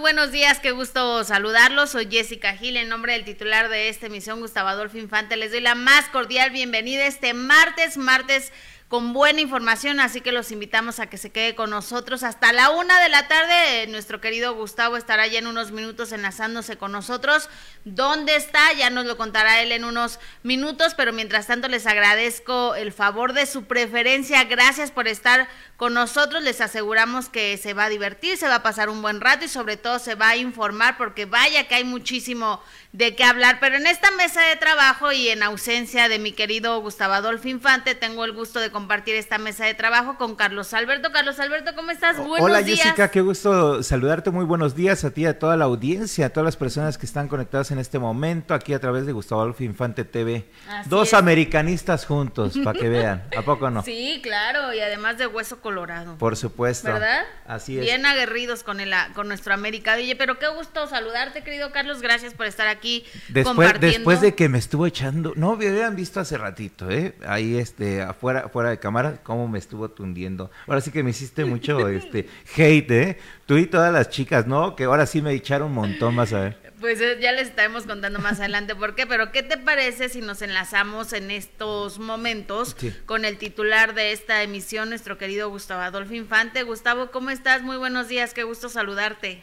Buenos días, qué gusto saludarlos. Soy Jessica Gil, en nombre del titular de esta emisión, Gustavo Adolfo Infante. Les doy la más cordial bienvenida este martes, martes con buena información, así que los invitamos a que se quede con nosotros hasta la una de la tarde. Nuestro querido Gustavo estará ya en unos minutos enlazándose con nosotros. ¿Dónde está? Ya nos lo contará él en unos minutos, pero mientras tanto les agradezco el favor de su preferencia. Gracias por estar con nosotros. Les aseguramos que se va a divertir, se va a pasar un buen rato y sobre todo se va a informar porque vaya que hay muchísimo de qué hablar. Pero en esta mesa de trabajo y en ausencia de mi querido Gustavo Adolfo Infante, tengo el gusto de compartir esta mesa de trabajo con Carlos Alberto. Carlos Alberto, ¿cómo estás? Buenos Hola Jessica, qué gusto saludarte. Muy buenos días a ti, a toda la audiencia, a todas las personas que están conectadas en este momento aquí a través de Gustavo Adolfo Infante TV. Dos americanistas juntos, para que vean. ¿A poco no? Sí, claro, y además de hueso colorado. Por supuesto. ¿Verdad? Así es. Bien aguerridos con, el, con nuestro América. Oye, pero qué gusto saludarte, querido Carlos. Gracias por estar aquí después, Después de que me estuvo echando, no, me habían visto hace ratito, ¿eh? Ahí, este, afuera, fuera de cámara, cómo me estuvo tundiendo. Ahora sí que me hiciste mucho, este, hate, ¿eh? Tú y todas las chicas, ¿no? Que ahora sí me echaron un montón más a ver. Pues eh, ya les estaremos contando más adelante por qué, pero ¿qué te parece si nos enlazamos en estos momentos con el titular de esta emisión, nuestro querido Gustavo Adolfo Infante? Gustavo, ¿cómo estás? Muy buenos días, qué gusto saludarte.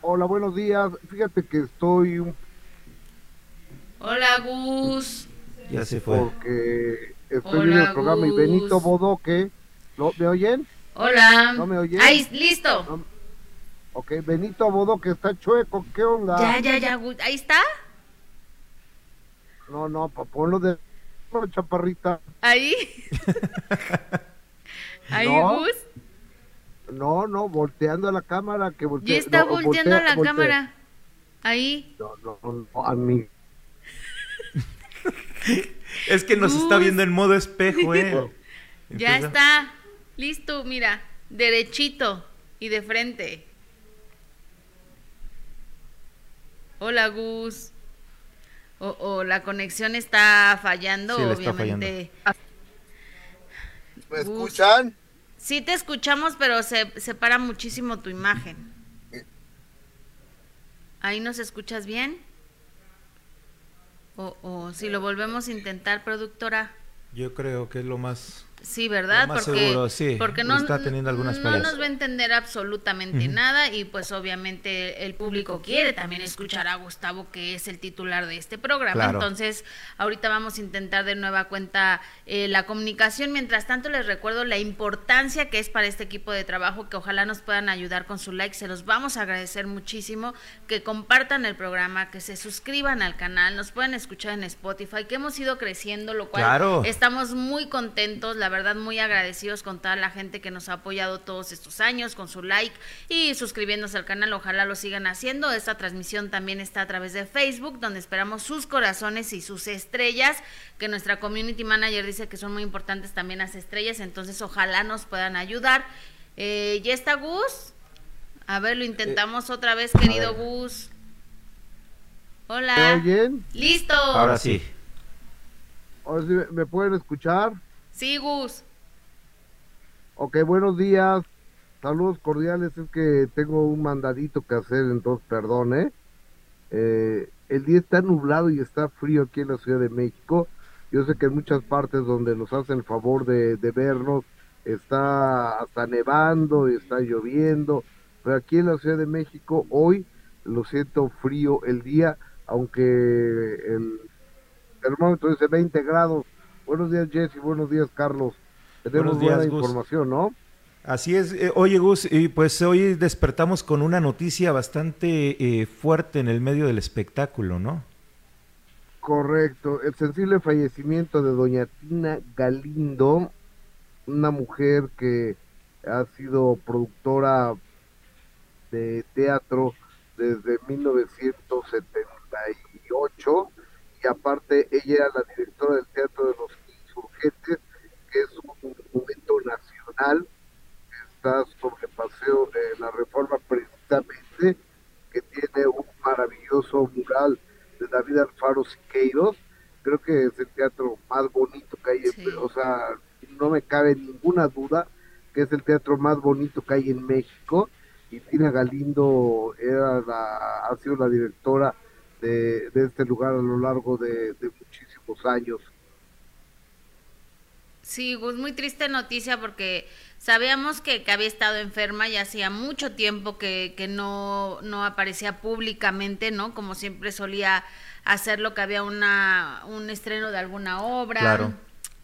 Hola, buenos días. Fíjate que estoy un Hola, Gus. Ya se fue. Porque estoy viendo el programa y Benito Bodoque. ¿no? ¿Me oyen? Hola. ¿No me oyen? Ahí, listo. Ok, Benito Bodoque está chueco. ¿Qué onda? Ya, ya, ya. ¿Ahí está? No, no, ponlo de chaparrita. Ahí. Ahí, Gus. No, no, volteando a la cámara. que Ya está volteando a la cámara. Ahí. No, no, no, a mí es que nos está viendo en modo espejo, ¿eh? ya está. Listo, mira. Derechito y de frente. Hola, Gus. O, la conexión está fallando, obviamente. ¿Me escuchan? Sí te escuchamos, pero se separa muchísimo tu imagen. ¿Ahí nos escuchas bien? O, o si lo volvemos a intentar, productora. Yo creo que es lo más Sí, ¿verdad? porque, porque no, está teniendo algunas no nos va a entender absolutamente nada y pues obviamente el público quiere también escuchar a Gustavo que es el titular de este programa. Entonces, ahorita vamos a intentar de nueva cuenta eh, la comunicación. Mientras tanto, les recuerdo la importancia que es para este equipo de trabajo que ojalá nos puedan ayudar con su like. Se los vamos a agradecer muchísimo que compartan el programa, que se suscriban al canal, nos pueden escuchar en Spotify, que hemos ido creciendo, lo cual estamos muy contentos. La verdad muy agradecidos con toda la gente que nos ha apoyado todos estos años, con su like y suscribiéndose al canal, ojalá lo sigan haciendo. Esta transmisión también está a través de Facebook, donde esperamos sus corazones y sus estrellas, que nuestra community manager dice que son muy importantes también las estrellas, entonces ojalá nos puedan ayudar. Eh, ¿Ya está Gus? A ver, lo intentamos otra vez, querido Gus. Hola. ¿Me Listo. Ahora sí. Ahora sí, ¿me pueden escuchar? Sí, Gus. Ok, buenos días. Saludos cordiales. Es que tengo un mandadito que hacer, entonces perdón, ¿eh? ¿eh? el día está nublado y está frío aquí en la Ciudad de México. Yo sé que en muchas partes donde nos hacen el favor de, de vernos está hasta nevando y está lloviendo. Pero aquí en la Ciudad de México hoy lo siento frío el día, aunque el termómetro dice 20 grados Buenos días, Jesse. Buenos días, Carlos. Tenemos buena información, ¿no? Así es. Eh, oye, Gus, y pues hoy despertamos con una noticia bastante eh, fuerte en el medio del espectáculo, ¿no? Correcto. El sensible fallecimiento de doña Tina Galindo, una mujer que ha sido productora de teatro desde 1978 y aparte ella era la directora del Teatro de los Que es un monumento nacional está sobre paseo de la reforma precisamente, que tiene un maravilloso mural de David Alfaro Siqueiros, creo que es el teatro más bonito que hay, o sea, no me cabe ninguna duda que es el teatro más bonito que hay en México. Y Tina Galindo era la, ha sido la directora de, este lugar a lo largo de, muchísimos años. Sí, Gus, muy triste noticia porque sabíamos que, había estado enferma y hacía mucho tiempo que, que no, no aparecía públicamente, ¿no? Como siempre solía hacerlo, que había una, un estreno de alguna obra. Claro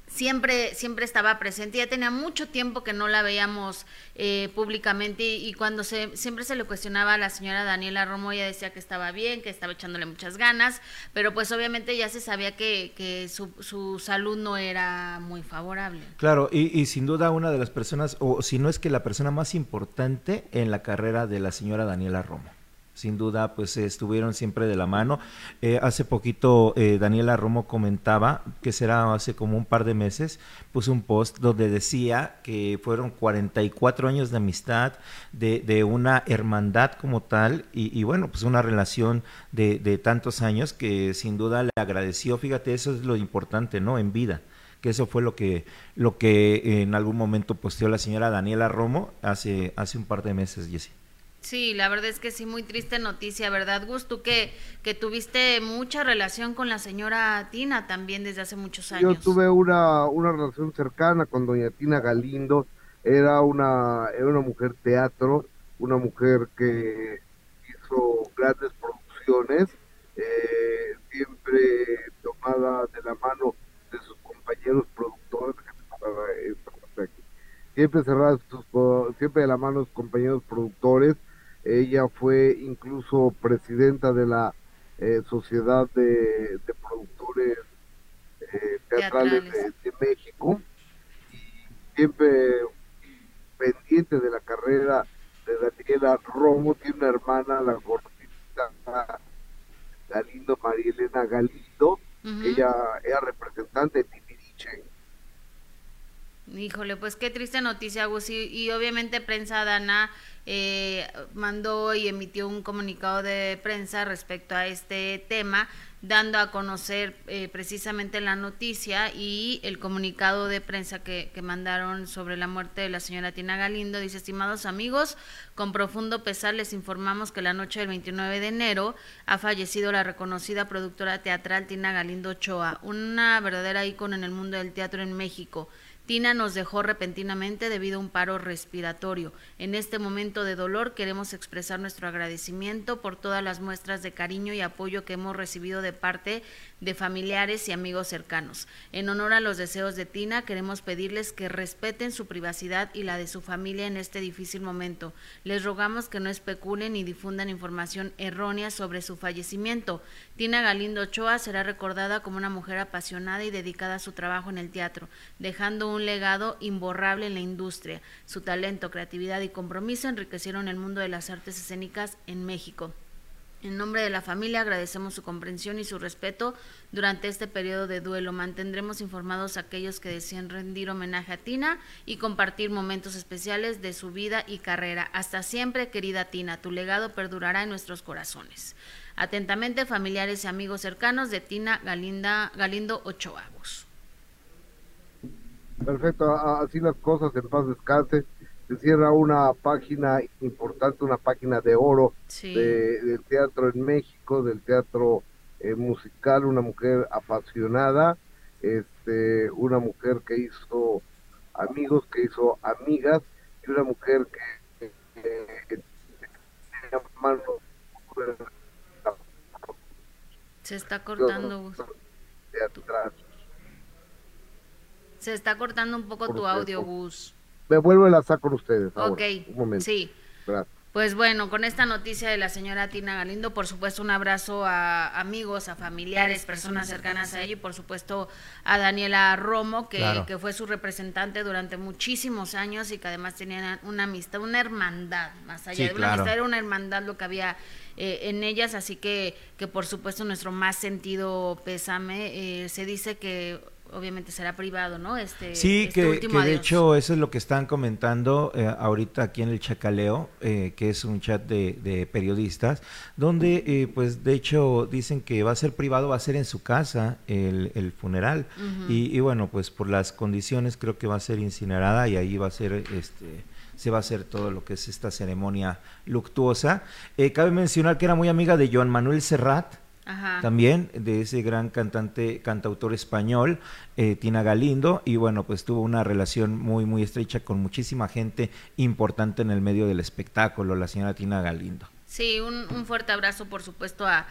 siempre, siempre estaba presente. Ya tenía mucho tiempo que no la veíamos eh, públicamente y, cuando se, siempre se le cuestionaba a la señora Daniela Romo, ella decía que estaba bien, que estaba echándole muchas ganas, pero pues obviamente ya se sabía que, que su, su salud no era muy favorable. Claro, y, y sin duda una de las personas, o si no es que la persona más importante en la carrera de la señora Daniela Romo sin duda, pues estuvieron siempre de la mano. Eh, hace poquito eh, Daniela Romo comentaba, que será hace como un par de meses, puso un post donde decía que fueron 44 años de amistad, de, de una hermandad como tal, y, bueno, pues una relación de, de tantos años que sin duda le agradeció. Fíjate, eso es lo importante, ¿no? En vida que eso fue lo que lo que en algún momento posteó la señora Daniela Romo hace hace un par de meses, Jessy. Sí, la verdad es que sí, muy triste noticia, ¿verdad, Gus? Tú que, que tuviste mucha relación con la señora Tina también desde hace muchos años. Yo tuve una, una relación cercana con doña Tina Galindo, era una, era una mujer teatro, una mujer que hizo grandes producciones, eh, siempre tomada de la mano de sus compañeros productores, siempre cerrada, siempre de la mano de sus compañeros productores, ella fue incluso presidenta de la eh, Sociedad de, Productores eh, Teatrales de, México y siempre pendiente de la carrera de Daniela Romo, tiene una hermana, la gordita Galindo, María Elena Galindo, ella era representante de. Híjole, pues qué triste noticia, Gus. y obviamente prensa Dana eh, mandó y emitió un comunicado de prensa respecto a este tema, dando a conocer eh, precisamente la noticia y el comunicado de prensa que, que, mandaron sobre la muerte de la señora Tina Galindo. Dice, estimados amigos, con profundo pesar les informamos que la noche del 29 de enero ha fallecido la reconocida productora teatral Tina Galindo Ochoa, una verdadera ícono en el mundo del teatro en México. Tina nos dejó repentinamente debido a un paro respiratorio. En este momento de dolor queremos expresar nuestro agradecimiento por todas las muestras de cariño y apoyo que hemos recibido de parte de familiares y amigos cercanos. En honor a los deseos de Tina, queremos pedirles que respeten su privacidad y la de su familia en este difícil momento. Les rogamos que no especulen ni difundan información errónea sobre su fallecimiento. Tina Galindo Ochoa será recordada como una mujer apasionada y dedicada a su trabajo en el teatro, dejando un legado imborrable en la industria. Su talento, creatividad y compromiso enriquecieron el mundo de las artes escénicas en México. En nombre de la familia agradecemos su comprensión y su respeto durante este periodo de duelo. Mantendremos informados a aquellos que deseen rendir homenaje a Tina y compartir momentos especiales de su vida y carrera. Hasta siempre, querida Tina, tu legado perdurará en nuestros corazones. Atentamente, familiares y amigos cercanos de Tina Galinda, Galindo Ochoa. Perfecto, así las cosas, en paz descanse se cierra una página importante, una página de oro del teatro en México, del teatro eh, musical, una mujer apasionada, este, una mujer que hizo amigos, que hizo amigas, y una mujer que, se está cortando. Se está cortando un poco tu audio, Gus me vuelvo a enlazar con ustedes. ok, sí. Pues bueno, con esta noticia de la señora Tina Galindo, por supuesto un abrazo a amigos, a familiares, personas cercanas a ella y por supuesto a Daniela Romo, que, que fue su representante durante muchísimos años y que además tenían una amistad, una hermandad, más allá de una amistad, era una hermandad lo que había eh, en ellas, así que, que por supuesto nuestro más sentido pésame. Eh, se dice que obviamente será privado, ¿no? Este, sí, este que, de hecho eso es lo que están comentando eh, ahorita aquí en el Chacaleo, eh, que es un chat de, periodistas, donde eh, pues de hecho dicen que va a ser privado, va a ser en su casa el, funeral y, bueno, pues por las condiciones creo que va a ser incinerada y ahí va a ser este se va a hacer todo lo que es esta ceremonia luctuosa. Eh, cabe mencionar que era muy amiga de Joan Manuel Serrat, también de ese gran cantante, cantautor español, eh, Tina Galindo, y bueno, pues tuvo una relación muy, muy estrecha con muchísima gente importante en el medio del espectáculo, la señora Tina Galindo. Sí, un, fuerte abrazo, por supuesto, a,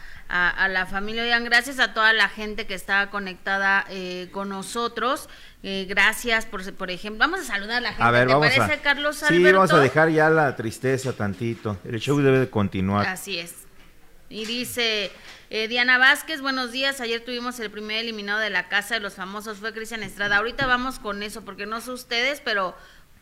la familia. Oigan, gracias a toda la gente que está conectada eh, con nosotros. Eh, gracias, por, por ejemplo. Vamos a saludar a la gente. A ver, vamos parece, a... Carlos Alberto? Sí, vamos a dejar ya la tristeza tantito. El show debe de continuar. Así es. Y dice eh, Diana Vázquez, buenos días. Ayer tuvimos el primer eliminado de la Casa de los Famosos, fue Cristian Estrada. Ahorita vamos con eso, porque no sé ustedes, pero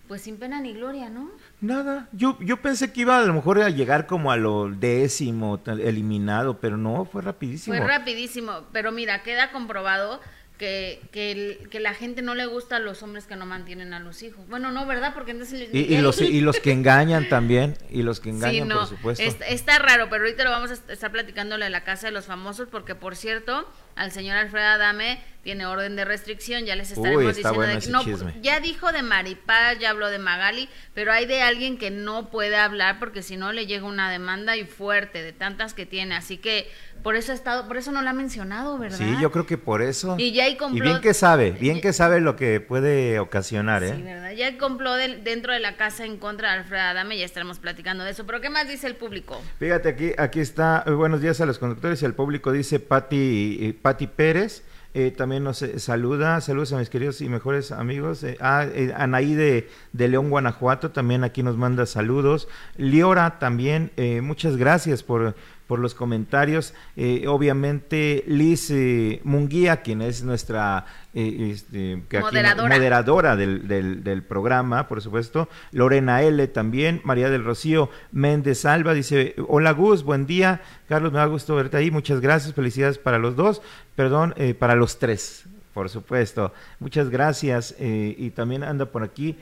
pues sin pena ni gloria, ¿no? Nada, yo, yo pensé que iba a lo mejor a llegar como a lo décimo eliminado, pero no, fue rapidísimo. Fue rapidísimo, pero mira, queda comprobado que, que, que, la gente no le gusta a los hombres que no mantienen a los hijos. Bueno, no, ¿verdad? Porque entonces... Y, y los, y los que engañan también, y los que engañan, por supuesto. Está, está, raro, pero ahorita lo vamos a estar platicándole a la Casa de los Famosos, porque por cierto, al señor Alfredo Adame tiene orden de restricción, ya les estaremos diciendo de, no, ya dijo de Maripaz, ya habló de Magali, pero hay de alguien que no puede hablar porque si no le llega una demanda y fuerte de tantas que tiene, así que por eso ha estado, por eso no la ha mencionado, ¿verdad? Sí, yo creo que por eso. Y ya Y bien que sabe, bien que sabe lo que puede ocasionar, ¿eh? Sí, ¿verdad? Ya hay complot dentro de la casa en contra de Alfredo Adame, ya estaremos platicando de eso. Pero ¿qué más dice el público? Fíjate aquí, aquí está. Eh, buenos días a los conductores. El público dice Pati, eh, Pati Pérez. Eh, también nos saluda, saludos a mis queridos y mejores amigos. Eh, ah, Anaí de, de, León, Guanajuato, también aquí nos manda saludos. Liora también, muchas gracias por, por los comentarios. Eh, obviamente Liz eh, Munguía, quien es nuestra eh, este, moderadora, del, del, programa, por supuesto. Lorena L. también. María del Rocío Méndez Alba dice, hola Gus, buen día. Carlos, me da gusto verte ahí. Muchas gracias. Felicidades para los dos. Perdón, para los tres, por supuesto. Muchas gracias. y también anda por aquí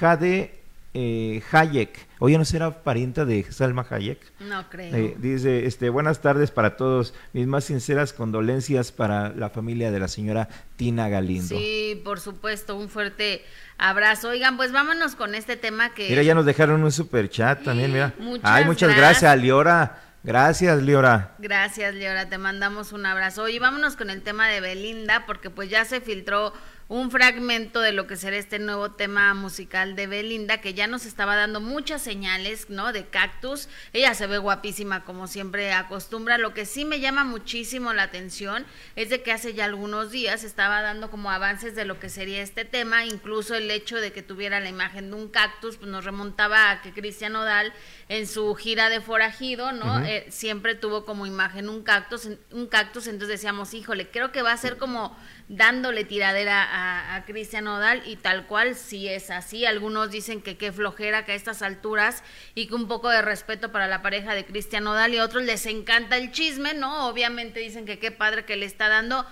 Jade eh, Hayek. Oye, ¿no será parienta de Salma Hayek? No creo. Eh, dice, este, buenas tardes para todos. Mis más sinceras condolencias para la familia de la señora Tina Galindo. Sí, por supuesto, un fuerte abrazo. Oigan, pues vámonos con este tema que... Mira, ya nos dejaron un super chat también, mira. Muchas Ay, muchas gracias, Liora. Gracias, Liora. Gracias, Liora. Te mandamos un abrazo. Oye, vámonos con el tema de Belinda, porque pues ya se filtró un fragmento de lo que será este nuevo tema musical de Belinda, que ya nos estaba dando muchas señales, ¿no? De cactus. Ella se ve guapísima, como siempre acostumbra. Lo que sí me llama muchísimo la atención es de que hace ya algunos días estaba dando como avances de lo que sería este tema, incluso el hecho de que tuviera la imagen de un cactus, pues nos remontaba a que Cristian Odal en su gira de forajido, ¿no? Eh, siempre tuvo como imagen un cactus, un cactus, entonces decíamos, híjole, creo que va a ser como dándole tiradera a, Cristian Odal y tal cual si es así. Algunos dicen que qué flojera que a estas alturas y que un poco de respeto para la pareja de Cristian Odal y a otros les encanta el chisme, ¿no? Obviamente dicen que qué padre que le está dando.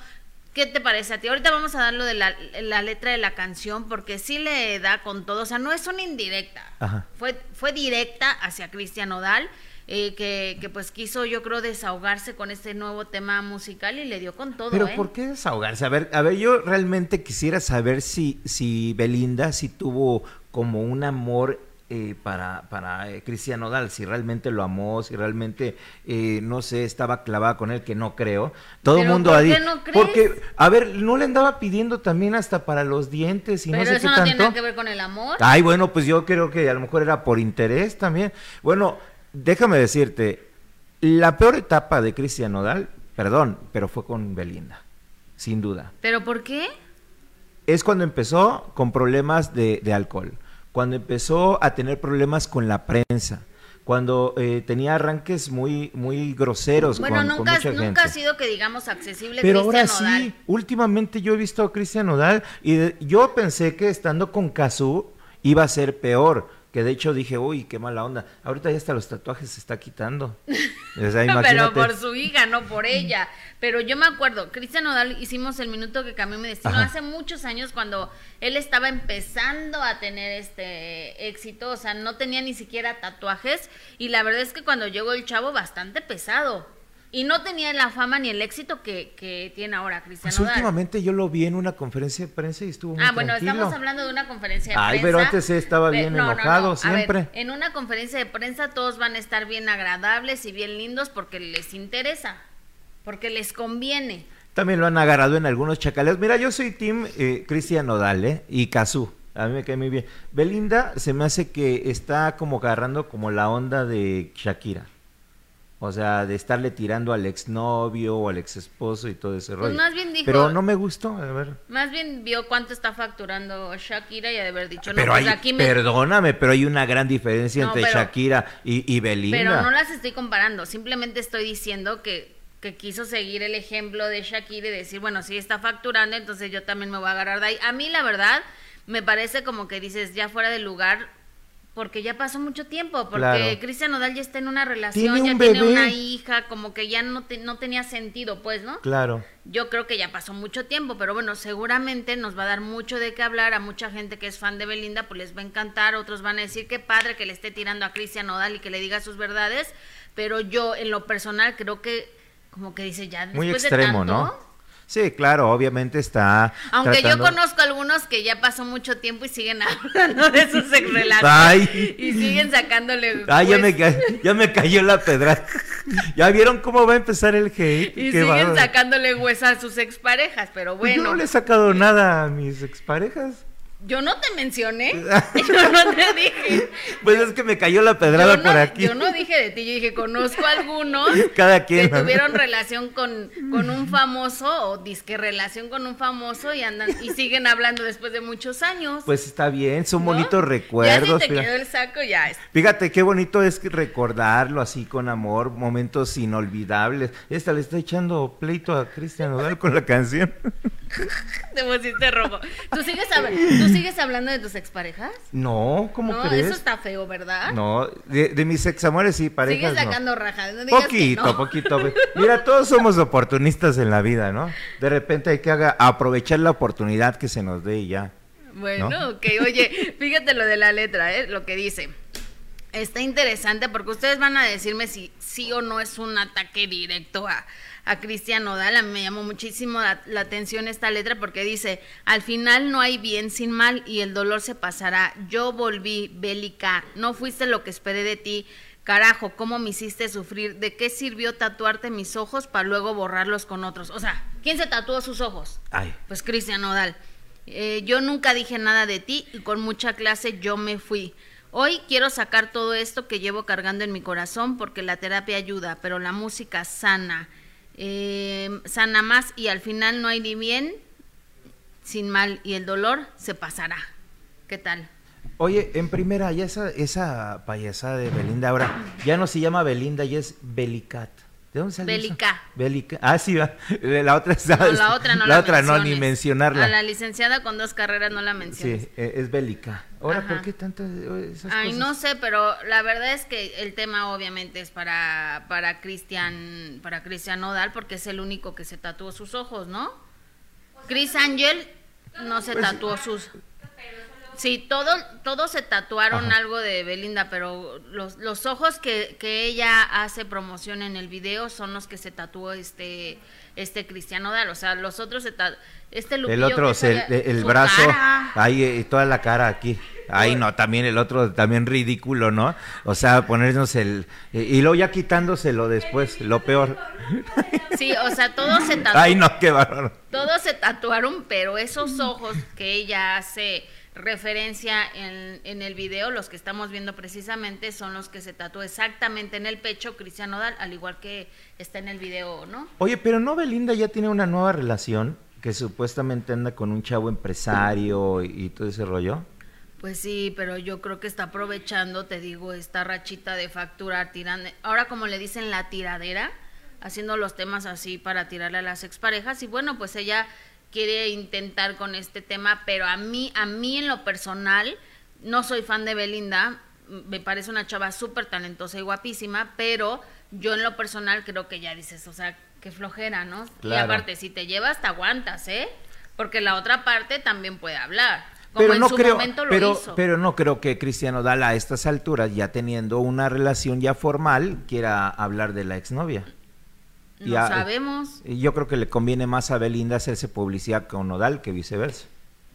¿Qué te parece a ti? Ahorita vamos a dar lo de la, la, letra de la canción porque sí le da con todo, o sea, no es una indirecta, Fue, fue directa hacia Cristian Odal eh, que, que, pues quiso yo creo desahogarse con este nuevo tema musical y le dio con todo. Pero ¿eh? ¿por qué desahogarse? A ver, a ver, yo realmente quisiera saber si, si Belinda si tuvo como un amor eh, para, para eh, Cristian Nodal, si realmente lo amó, si realmente, eh, no sé, estaba clavada con él, que no creo. Todo el mundo ¿por qué no? Porque, a ver, no le andaba pidiendo también hasta para los dientes y Pero no sé eso qué no tanto. tiene nada que ver con el amor. Ay, bueno, pues yo creo que a lo mejor era por interés también. Bueno, déjame decirte, la peor etapa de Cristian Nodal, perdón, pero fue con Belinda, sin duda. ¿Pero por qué? Es cuando empezó con problemas de, de alcohol, cuando empezó a tener problemas con la prensa, cuando eh, tenía arranques muy muy groseros bueno, con, nunca, con mucha nunca gente. ha sido que digamos accesible Pero ahora Nodal. sí, últimamente yo he visto a Cristian Nodal y de- yo pensé que estando con Kazú iba a ser peor, que de hecho dije, uy, qué mala onda. Ahorita ya hasta los tatuajes se está quitando. O sea, Pero por su hija, no por ella. Pero yo me acuerdo, Cristian Nodal hicimos el minuto que cambió mi destino Ajá. hace muchos años cuando él estaba empezando a tener este éxito, o sea, no tenía ni siquiera tatuajes y la verdad es que cuando llegó el chavo bastante pesado. Y no tenía la fama ni el éxito que, que tiene ahora Cristiano pues últimamente yo lo vi en una conferencia de prensa y estuvo muy Ah, bueno, estamos hablando de una conferencia de prensa. Ay, pero antes estaba bien enojado siempre. en una conferencia de prensa todos van a estar bien agradables y bien lindos porque les interesa, porque les conviene. También lo han agarrado en algunos chacaleos. Mira, yo soy team eh, Cristian Nodal ¿eh? y Cazú. A mí me cae muy bien. Belinda se me hace que está como agarrando como la onda de Shakira. O sea, de estarle tirando al exnovio o al ex esposo y todo ese pues rollo. Más bien dijo, Pero no me gustó, a ver. Más bien vio cuánto está facturando Shakira y ha de haber dicho, pero no, pues aquí Perdóname, pero hay una gran diferencia entre Shakira y, y Belinda. Pero no las estoy comparando, simplemente estoy diciendo que, que quiso seguir el ejemplo de Shakira y decir, bueno, si está facturando, entonces yo también me voy a agarrar de ahí. A mí, la verdad, me parece como que dices, ya fuera de lugar porque ya pasó mucho tiempo, porque Cristian Nodal ya está en una relación, ya tiene una hija, como que ya no, no tenía sentido, pues, ¿no? Claro. Yo creo que ya pasó mucho tiempo, pero bueno, seguramente nos va a dar mucho de qué hablar a mucha gente que es fan de Belinda, pues les va a encantar, otros van a decir qué padre que le esté tirando a Cristian Nodal y que le diga sus verdades, pero yo en lo personal creo que como que dice ya después Muy extremo, de tanto, ¿no? Sí, claro, obviamente está. Aunque yo conozco algunos que ya pasó mucho tiempo y siguen hablando de sus relaciones. Y siguen sacándole. Ay, ya me, ya me cayó la pedra. ¿Ya vieron cómo va a empezar el hate? Y siguen sacándole huesa a sus exparejas, pero bueno. Yo no le he sacado nada a mis exparejas. Yo no te mencioné. Yo no te dije. Pues es que me cayó la pedrada por aquí. Yo no dije de ti, yo dije, conozco algunos Cada quien, que tuvieron relación con, con un famoso o disque relación con un famoso y andan y siguen hablando después de muchos años. Pues está bien, son bonitos recuerdos. Ya si te quedó el saco, ya es. Fíjate qué bonito es recordarlo así con amor, momentos inolvidables. Esta le está echando pleito a Cristian Odal con la canción. Te pusiste rojo. ¿Tú sigues, ¿Tú sigues hablando de tus exparejas? No, ¿cómo no, crees? Eso está feo, ¿verdad? No, de, mis examores sí, parejas Sigues sacando rajas. No poquito, poquito. Mira, todos somos oportunistas en la vida, ¿no? De repente hay que aprovechar la oportunidad que se nos dé y ya. Bueno, ok. Oye, fíjate lo de la letra, ¿eh? Lo que dice. Está interesante porque ustedes van a decirme si sí o no es un ataque directo a a Cristian Nodal. A mí me llamó muchísimo la, atención esta letra porque dice, al final no hay bien sin mal y el dolor se pasará. Yo volví bélica, no fuiste lo que esperé de ti. Carajo, ¿cómo me hiciste sufrir? ¿De qué sirvió tatuarte mis ojos para luego borrarlos con otros? O sea, ¿quién se tatuó sus ojos? Ay. Pues Cristian Nodal. Eh, yo nunca dije nada de ti y con mucha clase yo me fui. Hoy quiero sacar todo esto que llevo cargando en mi corazón porque la terapia ayuda, pero la música sana eh, sana más y al final no hay ni bien sin mal y el dolor se pasará. ¿Qué tal? Oye, en primera, ya esa, esa payasada de Belinda ahora ya no se llama Belinda, ya es Belicat. ¿De dónde salió Belica. Belica. Ah, sí, va. La otra, no, la otra no la, otra no, ni mencionarla. A la licenciada con dos carreras no la menciones. Sí, e, es Bélica. Ahora, ¿por qué tantas esas Ay, no sé, pero la verdad es que el tema obviamente es para para Cristian para Cristian Nodal porque es el único que se tatuó sus ojos, ¿no? Chris Angel no se pues, tatuó sus Sí, todos todo se tatuaron algo de Belinda, pero los, los ojos que, que, ella hace promoción en el video son los que se tatuó este este Cristiano Dal, o sea, los otros se este El otro, el, brazo, ahí y toda la cara aquí. Ahí no, también el otro, también ridículo, ¿no? O sea, ponernos el... Y luego ya quitándoselo después, lo peor. Sí, o sea, todos se tatuaron. Ay, no, qué bárbaro. Todos se tatuaron, pero esos ojos que ella hace referencia en, en, el video, los que estamos viendo precisamente son los que se tatuó exactamente en el pecho Cristian Nodal, al igual que está en el video, ¿no? Oye, pero no Belinda ya tiene una nueva relación que supuestamente anda con un chavo empresario y, todo ese rollo. Pues sí, pero yo creo que está aprovechando, te digo, esta rachita de facturar, tirando, ahora como le dicen la tiradera, haciendo los temas así para tirarle a las exparejas y bueno, pues ella quiere intentar con este tema, pero a mí, a mí en lo personal, no soy fan de Belinda, me parece una chava súper talentosa y guapísima, pero yo en lo personal creo que ya dices, o sea, qué flojera, ¿no? Y aparte, si te llevas, te aguantas, ¿eh? Porque la otra parte también puede hablar. Como pero en no su creo, momento lo pero, hizo. pero no creo que Cristiano Dala a estas alturas, ya teniendo una relación ya formal, quiera hablar de la exnovia. No sabemos. Yo creo que le conviene más a Belinda hacerse publicidad con Nodal que viceversa.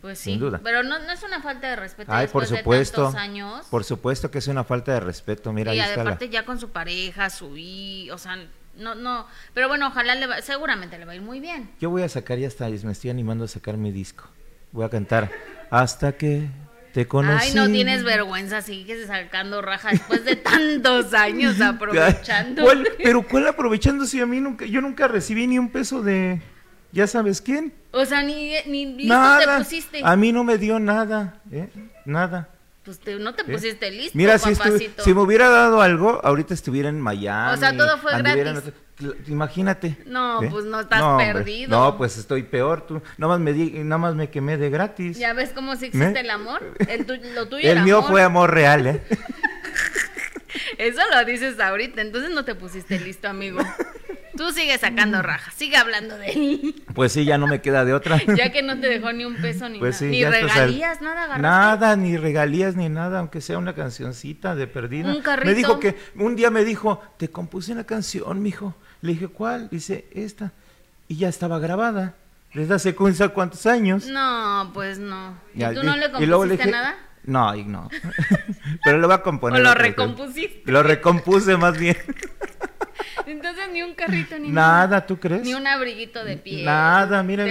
Pues sí, pero no, no, es una falta de respeto. Ay, por supuesto. años. Por supuesto que es una falta de respeto. Mira, y aparte ya con su pareja, su hijo, o sea, no, no. Pero bueno, ojalá le va, seguramente le va a ir muy bien. Yo voy a sacar ya hasta, me estoy animando a sacar mi disco. Voy a cantar hasta que te conocí. Ay, no tienes vergüenza, sigues sacando raja después de tantos años aprovechando. pero ¿cuál aprovechando si a mí nunca, yo nunca recibí ni un peso de ya sabes quién? O sea, ni, ni listo te pusiste. A mí no me dio nada, ¿eh? Nada. Pues no te ¿Eh? pusiste listo, Mira, si, si, me hubiera dado algo, ahorita estuviera en Miami. O sea, todo fue gratis. Imagínate. No, ¿eh? pues no estás perdido. No, pues estoy peor. Tú, nada más me di, nada más me quemé de gratis. Ya ves cómo sí existe el amor. El lo tuyo El mío fue amor real, ¿eh? Eso lo dices ahorita, entonces no te pusiste listo, amigo. Tú sigues sacando rajas, sigue hablando de él. Pues sí, ya no me queda de otra. ya que no te dejó ni un peso ni pues nada. ni regalías, nada agarraste. Nada, ni regalías ni nada, aunque sea una cancioncita de perdida. Un carrito. Me dijo que, un día me dijo, te compuse una canción, mijo. Le dije, ¿cuál? Dice, esta. Y ya estaba grabada. ¿Desde hace cuántos años? No, pues no. ¿Y tú no le compusiste nada? No, no. Pero lo voy a componer. ¿O lo recompusiste? Lo recompuse más bien. Entonces ni un carrito ni nada. ¿tú crees? Ni un abriguito de piel. Nada, mira,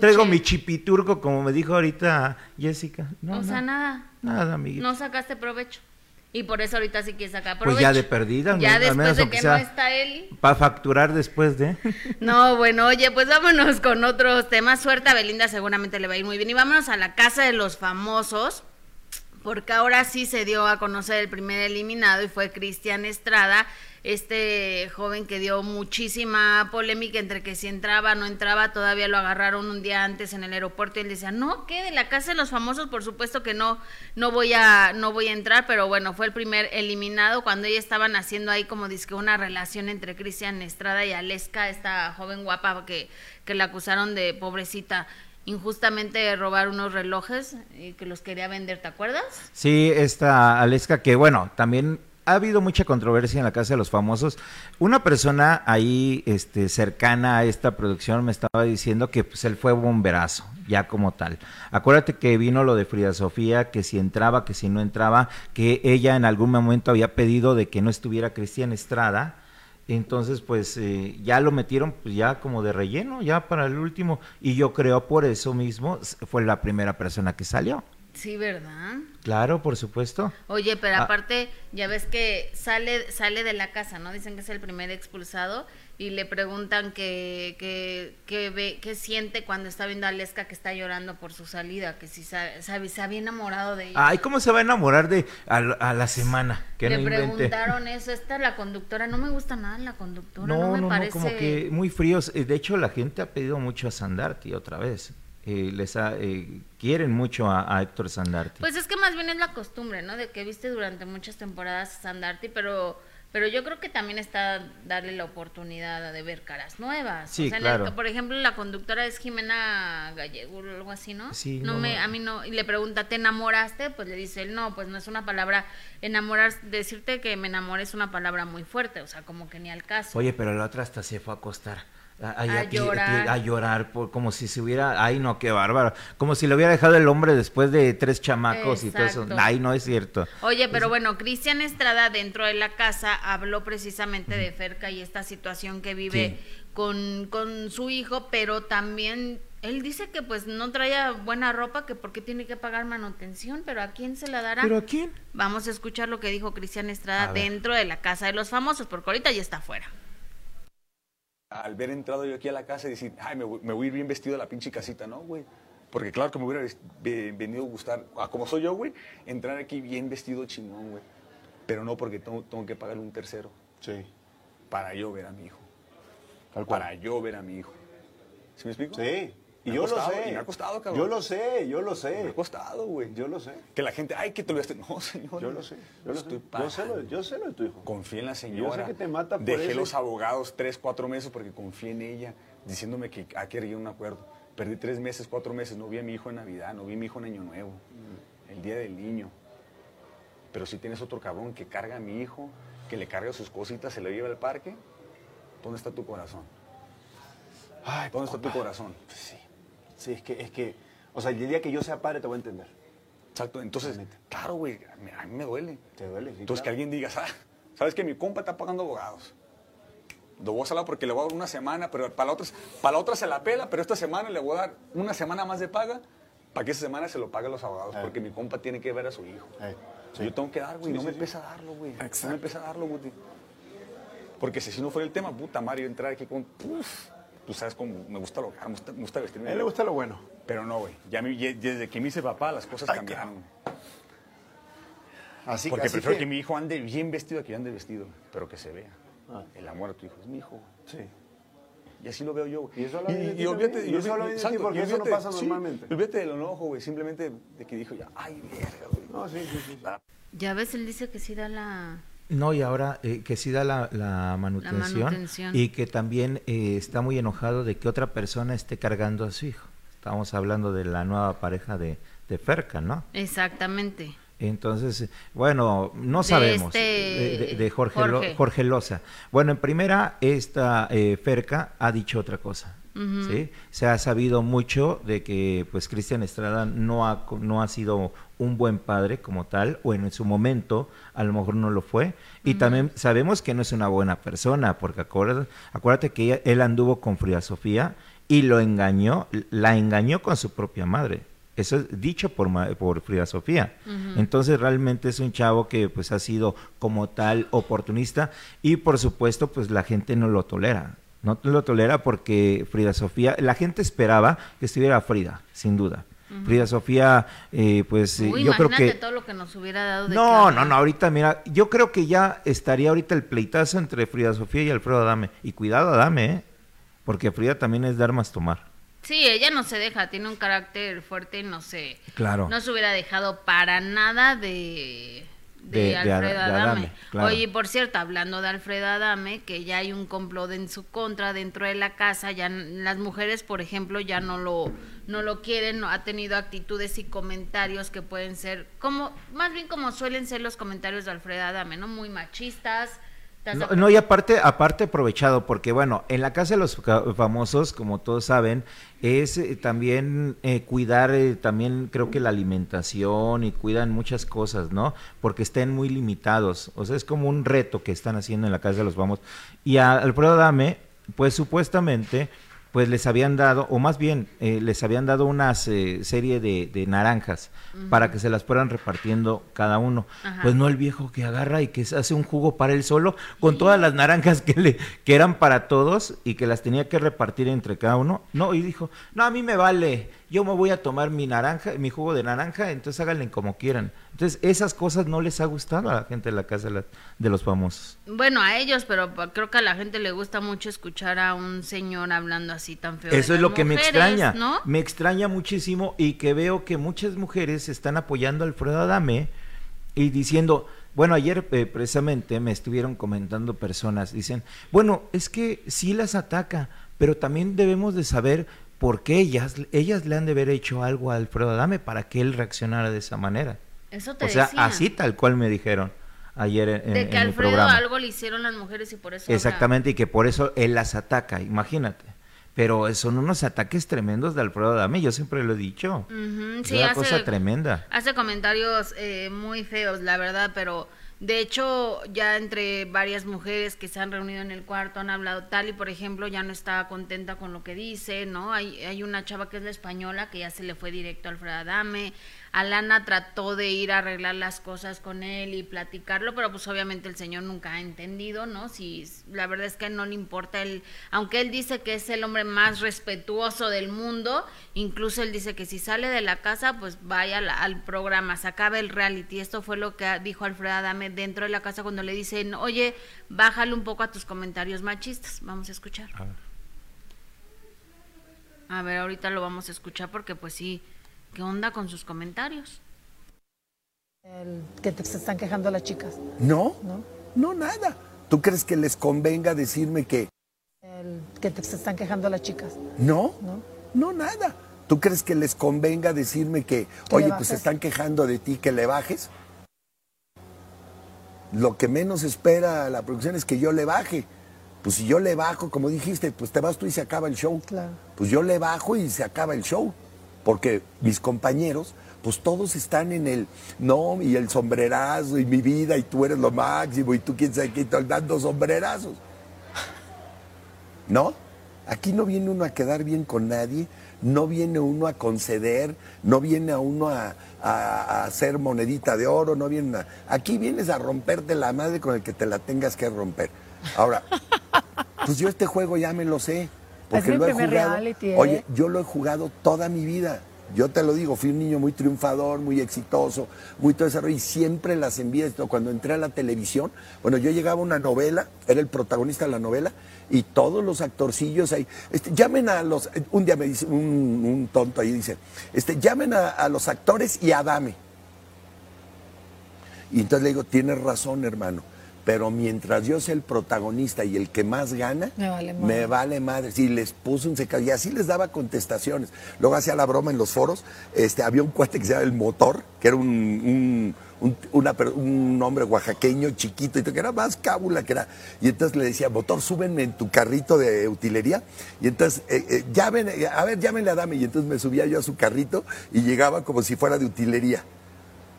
traigo mi chipiturco, como me dijo ahorita Jessica. No, o sea, nada. Nada, amiguito. No sacaste provecho. Y por eso ahorita sí quieres sacar provecho. Pues ya de perdida. Ya después de que no está Eli. Para facturar después de. No, bueno, oye, pues vámonos con otros temas. Suerte a Belinda, seguramente le va a ir muy bien. Y vámonos a la casa de los famosos porque ahora sí se dio a conocer el primer eliminado y fue Cristian Estrada, este joven que dio muchísima polémica entre que si entraba no entraba, todavía lo agarraron un día antes en el aeropuerto y él decía, no, ¿qué? De la casa de los famosos, por supuesto que no, no voy a, no voy a entrar, pero bueno, fue el primer eliminado cuando ellos estaban haciendo ahí como dice una relación entre Cristian Estrada y Aleska, esta joven guapa que, que la acusaron de pobrecita injustamente robar unos relojes y que los quería vender, ¿te acuerdas? Sí, esta Aleska que bueno, también ha habido mucha controversia en la casa de los famosos. Una persona ahí este, cercana a esta producción me estaba diciendo que pues, él fue bomberazo, ya como tal. Acuérdate que vino lo de Frida Sofía, que si entraba, que si no entraba, que ella en algún momento había pedido de que no estuviera Cristian Estrada entonces, pues eh, ya lo metieron pues, ya como de relleno, ya para el último. Y yo creo por eso mismo fue la primera persona que salió. Sí, ¿verdad? Claro, por supuesto. Oye, pero ah. aparte, ya ves que sale, sale de la casa, ¿no? Dicen que es el primer expulsado y le preguntan que, que, que, ve, que siente cuando está viendo a Aleska que está llorando por su salida, que si sabe, se había enamorado de ella. Ay, ¿cómo se va a enamorar de a, la semana? Que le preguntaron eso, esta la conductora, no me gusta nada la conductora, no, no me parece... como que muy fríos. Eh, de hecho, la gente ha pedido mucho a Sandarti otra vez. Eh, les eh, quieren mucho a, Héctor Sandarti. Pues es que más bien es la costumbre, ¿no? De que viste durante muchas temporadas a Sandarti, pero pero yo creo que también está darle la oportunidad de ver caras nuevas. Sí, claro. por ejemplo, la conductora es Jimena Gallego o algo así, ¿no? Sí. No, me, a mí no. Y le pregunta, ¿te enamoraste? Pues le dice él, no, pues no es una palabra. Enamorar, decirte que me enamoré es una palabra muy fuerte, o sea, como que ni al caso. Oye, pero la otra hasta se fue a acostar a, llorar. A, llorar por, como si se hubiera, ay no, qué bárbaro, como si le hubiera dejado el hombre después de tres chamacos y todo eso, ay no es cierto. Oye, pero bueno, Cristian Estrada dentro de la casa habló precisamente de Ferca y esta situación que vive con, con su hijo, pero también él dice que pues no traía buena ropa, que porque tiene que pagar manutención, pero ¿a quién se la dará? ¿Pero a quién? Vamos a escuchar lo que dijo Cristian Estrada dentro de la casa de los famosos, porque ahorita ya está afuera al ver entrado yo aquí a la casa y decir, ay, me, voy a ir bien vestido a la pinche casita, ¿no, güey? Porque claro que me hubiera venido a gustar, a como soy yo, güey, entrar aquí bien vestido chingón, güey. Pero no porque tengo, tengo, que pagarle un tercero. Sí. Para yo ver a mi hijo. Para yo ver a mi hijo. ¿Sí me explico? Sí. Y yo lo sé. me ha costado, cabrón. Yo lo sé, yo lo sé. Me ha costado, güey. Yo lo sé. Que la gente, ay, que te lo No, señor. Yo lo sé. Yo lo, estoy yo sé lo, yo sé lo de tu hijo. Confía en la señora. Yo sé que te mata por Dejé los abogados tres, cuatro meses porque confié en ella, diciéndome que hay que un acuerdo. Perdí tres meses, cuatro meses. No vi a mi hijo en Navidad, no vi a mi hijo en Año Nuevo, mm. el Día del Niño. Pero si tienes otro cabrón que carga a mi hijo, que le carga sus cositas, se lo lleva al parque, ¿dónde está tu corazón? Ay, ¿dónde está tu corazón? Pues sí. Sí, es que, es que, o sea, el día que yo sea padre te voy a entender. Exacto, entonces, claro, güey, a mí me duele. Te duele, sí, Entonces que alguien diga, ah, ¿sabes que mi compa está pagando abogados? Lo voy a salar porque le voy a dar una semana, pero para la, otra, para la otra se la pela, pero esta semana le voy a dar una semana más de paga para que esa semana se lo paguen los abogados, Eh. porque mi compa tiene que ver a su hijo. Eh, sí. Yo tengo que dar, güey, Sí, no sí, me pesa darlo, güey. No me pesa darlo, güey. Porque si, si no fuera el tema, puta Mario, entrar aquí con. Uf, tú sabes cómo me gusta lo me gusta, me gusta vestirme. A él le gusta lo bueno. Pero no, güey. Ya ya- desde que me hice papá, las cosas Ay, cambiaron. Así, Porque así prefiero que... que, mi hijo ande bien vestido a que yo ande vestido, pero que se vea. Ah. El amor a tu hijo es mi hijo. Sí. Y así lo veo yo. Y eso olvídate, también, y eso ti, exacto, porque eso no pasa sí, normalmente. olvídate del enojo, güey. Simplemente de que dijo ya, ay, verga, güey. No, sí, sí, sí. Ya ves, él dice que sí da la... No, y ahora eh, que sí da la, la manutención, manutención. y que también eh, está muy enojado de que otra persona esté cargando a su hijo. Estamos hablando de la nueva pareja de, de Ferca, ¿no? Exactamente. Entonces, bueno, no De sabemos. este de, de- de Jorge, Lo- Jorge. Jorge Loza. Bueno, en primera, esta eh, Ferca ha dicho otra cosa. ¿Sí? Se ha sabido mucho de que pues Cristian Estrada no ha, no ha sido un buen padre como tal, o en su momento a lo mejor no lo fue. Y también sabemos que no es una buena persona, porque acuérdate, acuérdate que ella- él anduvo con Frida Sofía y lo engañó, la engañó con su propia madre. Eso es dicho por, por Frida Sofía. Entonces realmente es un chavo que pues ha sido como tal oportunista y por supuesto pues la gente no lo tolera. No lo tolera porque Frida Sofía, la gente esperaba que estuviera Frida, sin duda. Frida Sofía, eh, pues eh, Uy, yo creo que... todo lo que nos hubiera dado de No, no, no, ahorita mira, yo creo que ya estaría ahorita el pleitazo entre Frida Sofía y Alfredo Adame. Y cuidado Adame, ¿eh? Porque Frida también es de armas tomar. Sí, ella no se deja, tiene un carácter fuerte y no se... Claro. No se hubiera dejado para nada de... De, De- Alfredo de Adame. Adame, claro. Oye, por cierto, hablando de Alfredo Adame, que ya hay un complot en su contra dentro de la casa, ya las mujeres, por ejemplo, ya no lo no lo quieren, no, ha tenido actitudes y comentarios que pueden ser como más bien como suelen ser los comentarios de Alfredo Adame, ¿no? Muy machistas. ¿Estás de No, no, y aparte, aparte aprovechado, porque bueno, en la casa de los famosos, como todos saben, es eh, también eh, cuidar eh, también creo que la alimentación y cuidan muchas cosas, ¿no? Porque estén muy limitados. O sea, es como un reto que están haciendo en la casa de los famosos. Y a Alfredo Dame, pues supuestamente, pues les habían dado, o más bien, eh, les habían dado una eh, serie de, de naranjas para que se las fueran repartiendo cada uno. Ajá. Pues no el viejo que agarra y que se hace un jugo para él solo con todas las naranjas que le que eran para todos y que las tenía que repartir entre cada uno. No, y dijo, "No, a mí me vale. Yo me voy a tomar mi naranja, mi jugo de naranja, entonces háganle como quieran." Entonces, esas cosas no les ha gustado a la gente de la casa de, los famosos. Bueno, a ellos, pero creo que a la gente le gusta mucho escuchar a un señor hablando así tan feo. de Eso es lo que me extraña. ¿no? Me extraña muchísimo y que veo que muchas mujeres están apoyando a Alfredo Adame y diciendo, bueno, ayer eh, precisamente me estuvieron comentando personas, dicen, bueno, es que sí las ataca, pero también debemos de saber por qué ellas, ellas le han de haber hecho algo a Alfredo Adame para que él reaccionara de esa manera. Eso te O sea, decía. así tal cual me dijeron ayer en, De en que el Alfredo programa. algo le hicieron las mujeres y por eso. Exactamente, y que por eso él las ataca, imagínate. Pero son unos ataques tremendos de Alfredo Adame, yo siempre lo he dicho. Ujú, es sí, una hace, cosa tremenda. hace comentarios eh, muy feos, la verdad, pero de hecho ya entre varias mujeres que se han reunido en el cuarto han hablado tal y por ejemplo ya no está contenta con lo que dice, ¿no? Hay, hay una chava que es la española que ya se le fue directo a Alfredo Adame. Alana trató de ir a arreglar las cosas con él y platicarlo, pero pues obviamente el señor nunca ha entendido, ¿no? Si la verdad es que no le importa él, aunque él dice que es el hombre más respetuoso del mundo, incluso él dice que si sale de la casa, pues vaya al, al programa, se acabe el reality. Esto fue lo que dijo Alfredo Adame dentro de la casa cuando le dicen, oye, bájale un poco a tus comentarios machistas. Vamos a escuchar. A ver, ahorita lo vamos a escuchar porque pues sí, ¿qué onda con sus comentarios? El que te- se están quejando las chicas. No, ¿No? no nada. ¿Tú crees que les convenga decirme que El que te- se están quejando las chicas. no? ¿No? No, nada. ¿Tú crees que les convenga decirme que, Que oye, pues se están quejando de ti, que le bajes? Lo que menos espera la producción es que yo le baje. Pues si yo le bajo, como dijiste, pues te vas tú y se acaba el show. Claro. Pues yo le bajo y se acaba el show. Porque mis compañeros, pues todos están en el, no, y el sombrerazo, y mi vida, y tú eres lo máximo, y tú quién sabe qué, dando sombrerazos. ¿No? Aquí no viene uno a quedar bien con nadie, no viene uno a conceder, no viene a uno a hacer monedita de oro, no viene a... Aquí vienes a romperte la madre con el que te la tengas que romper. Ahora, pues yo este juego ya me lo sé, porque mi lo he primer jugado. reality, ¿eh? Oye, yo lo he jugado toda mi vida. Yo te lo digo, fui un niño muy triunfador, muy exitoso, muy todo ese y siempre las envié. Esto, Cuando entré a la televisión, bueno, yo llegaba a una novela, era el protagonista de la novela, y todos los actorcillos ahí, este, llamen a los, un día me dice, un, un tonto ahí dice, este, llamen a, a los actores y a Dame. Y entonces le digo, tienes razón, hermano. Pero mientras yo sea el protagonista y el que más gana, Me vale madre. me vale madre. Sí, les puse un secado y así les daba contestaciones. Luego hacía la broma en los foros. Este, había un cuate que se llama El Motor, que era un, un, un- una un hombre oaxaqueño chiquito, y que era más cábula que era. Y entonces le decía, Motor, súbenme en tu carrito de utilería. Y entonces, eh, eh, llamen, eh, a ver, llámenle a Dame. Y entonces me subía yo a su carrito y llegaba como si fuera de utilería.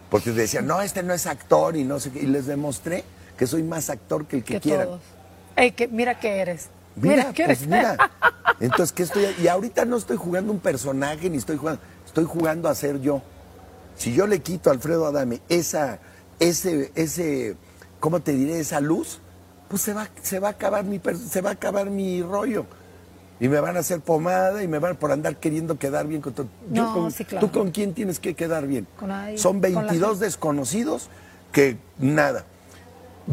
Porque decían, no, este no es actor y no sé qué. Y les demostré que soy más actor que el que, Que que, mira que eres. Mira, que pues eres. mira. Entonces, ¿qué estoy? Y ahorita no estoy jugando un personaje ni estoy jugando, estoy jugando a ser yo. Si yo le quito a Alfredo Adame esa, ese, ese, ¿cómo te diré? Esa luz, pues se va, se va a acabar mi, se va a acabar mi rollo. Y me van a hacer pomada y me van por andar queriendo quedar bien con todo. Yo No, con- sí, claro. ¿Tú con quién tienes que quedar bien? Con nadie, Son con la 22 gente. desconocidos que nada.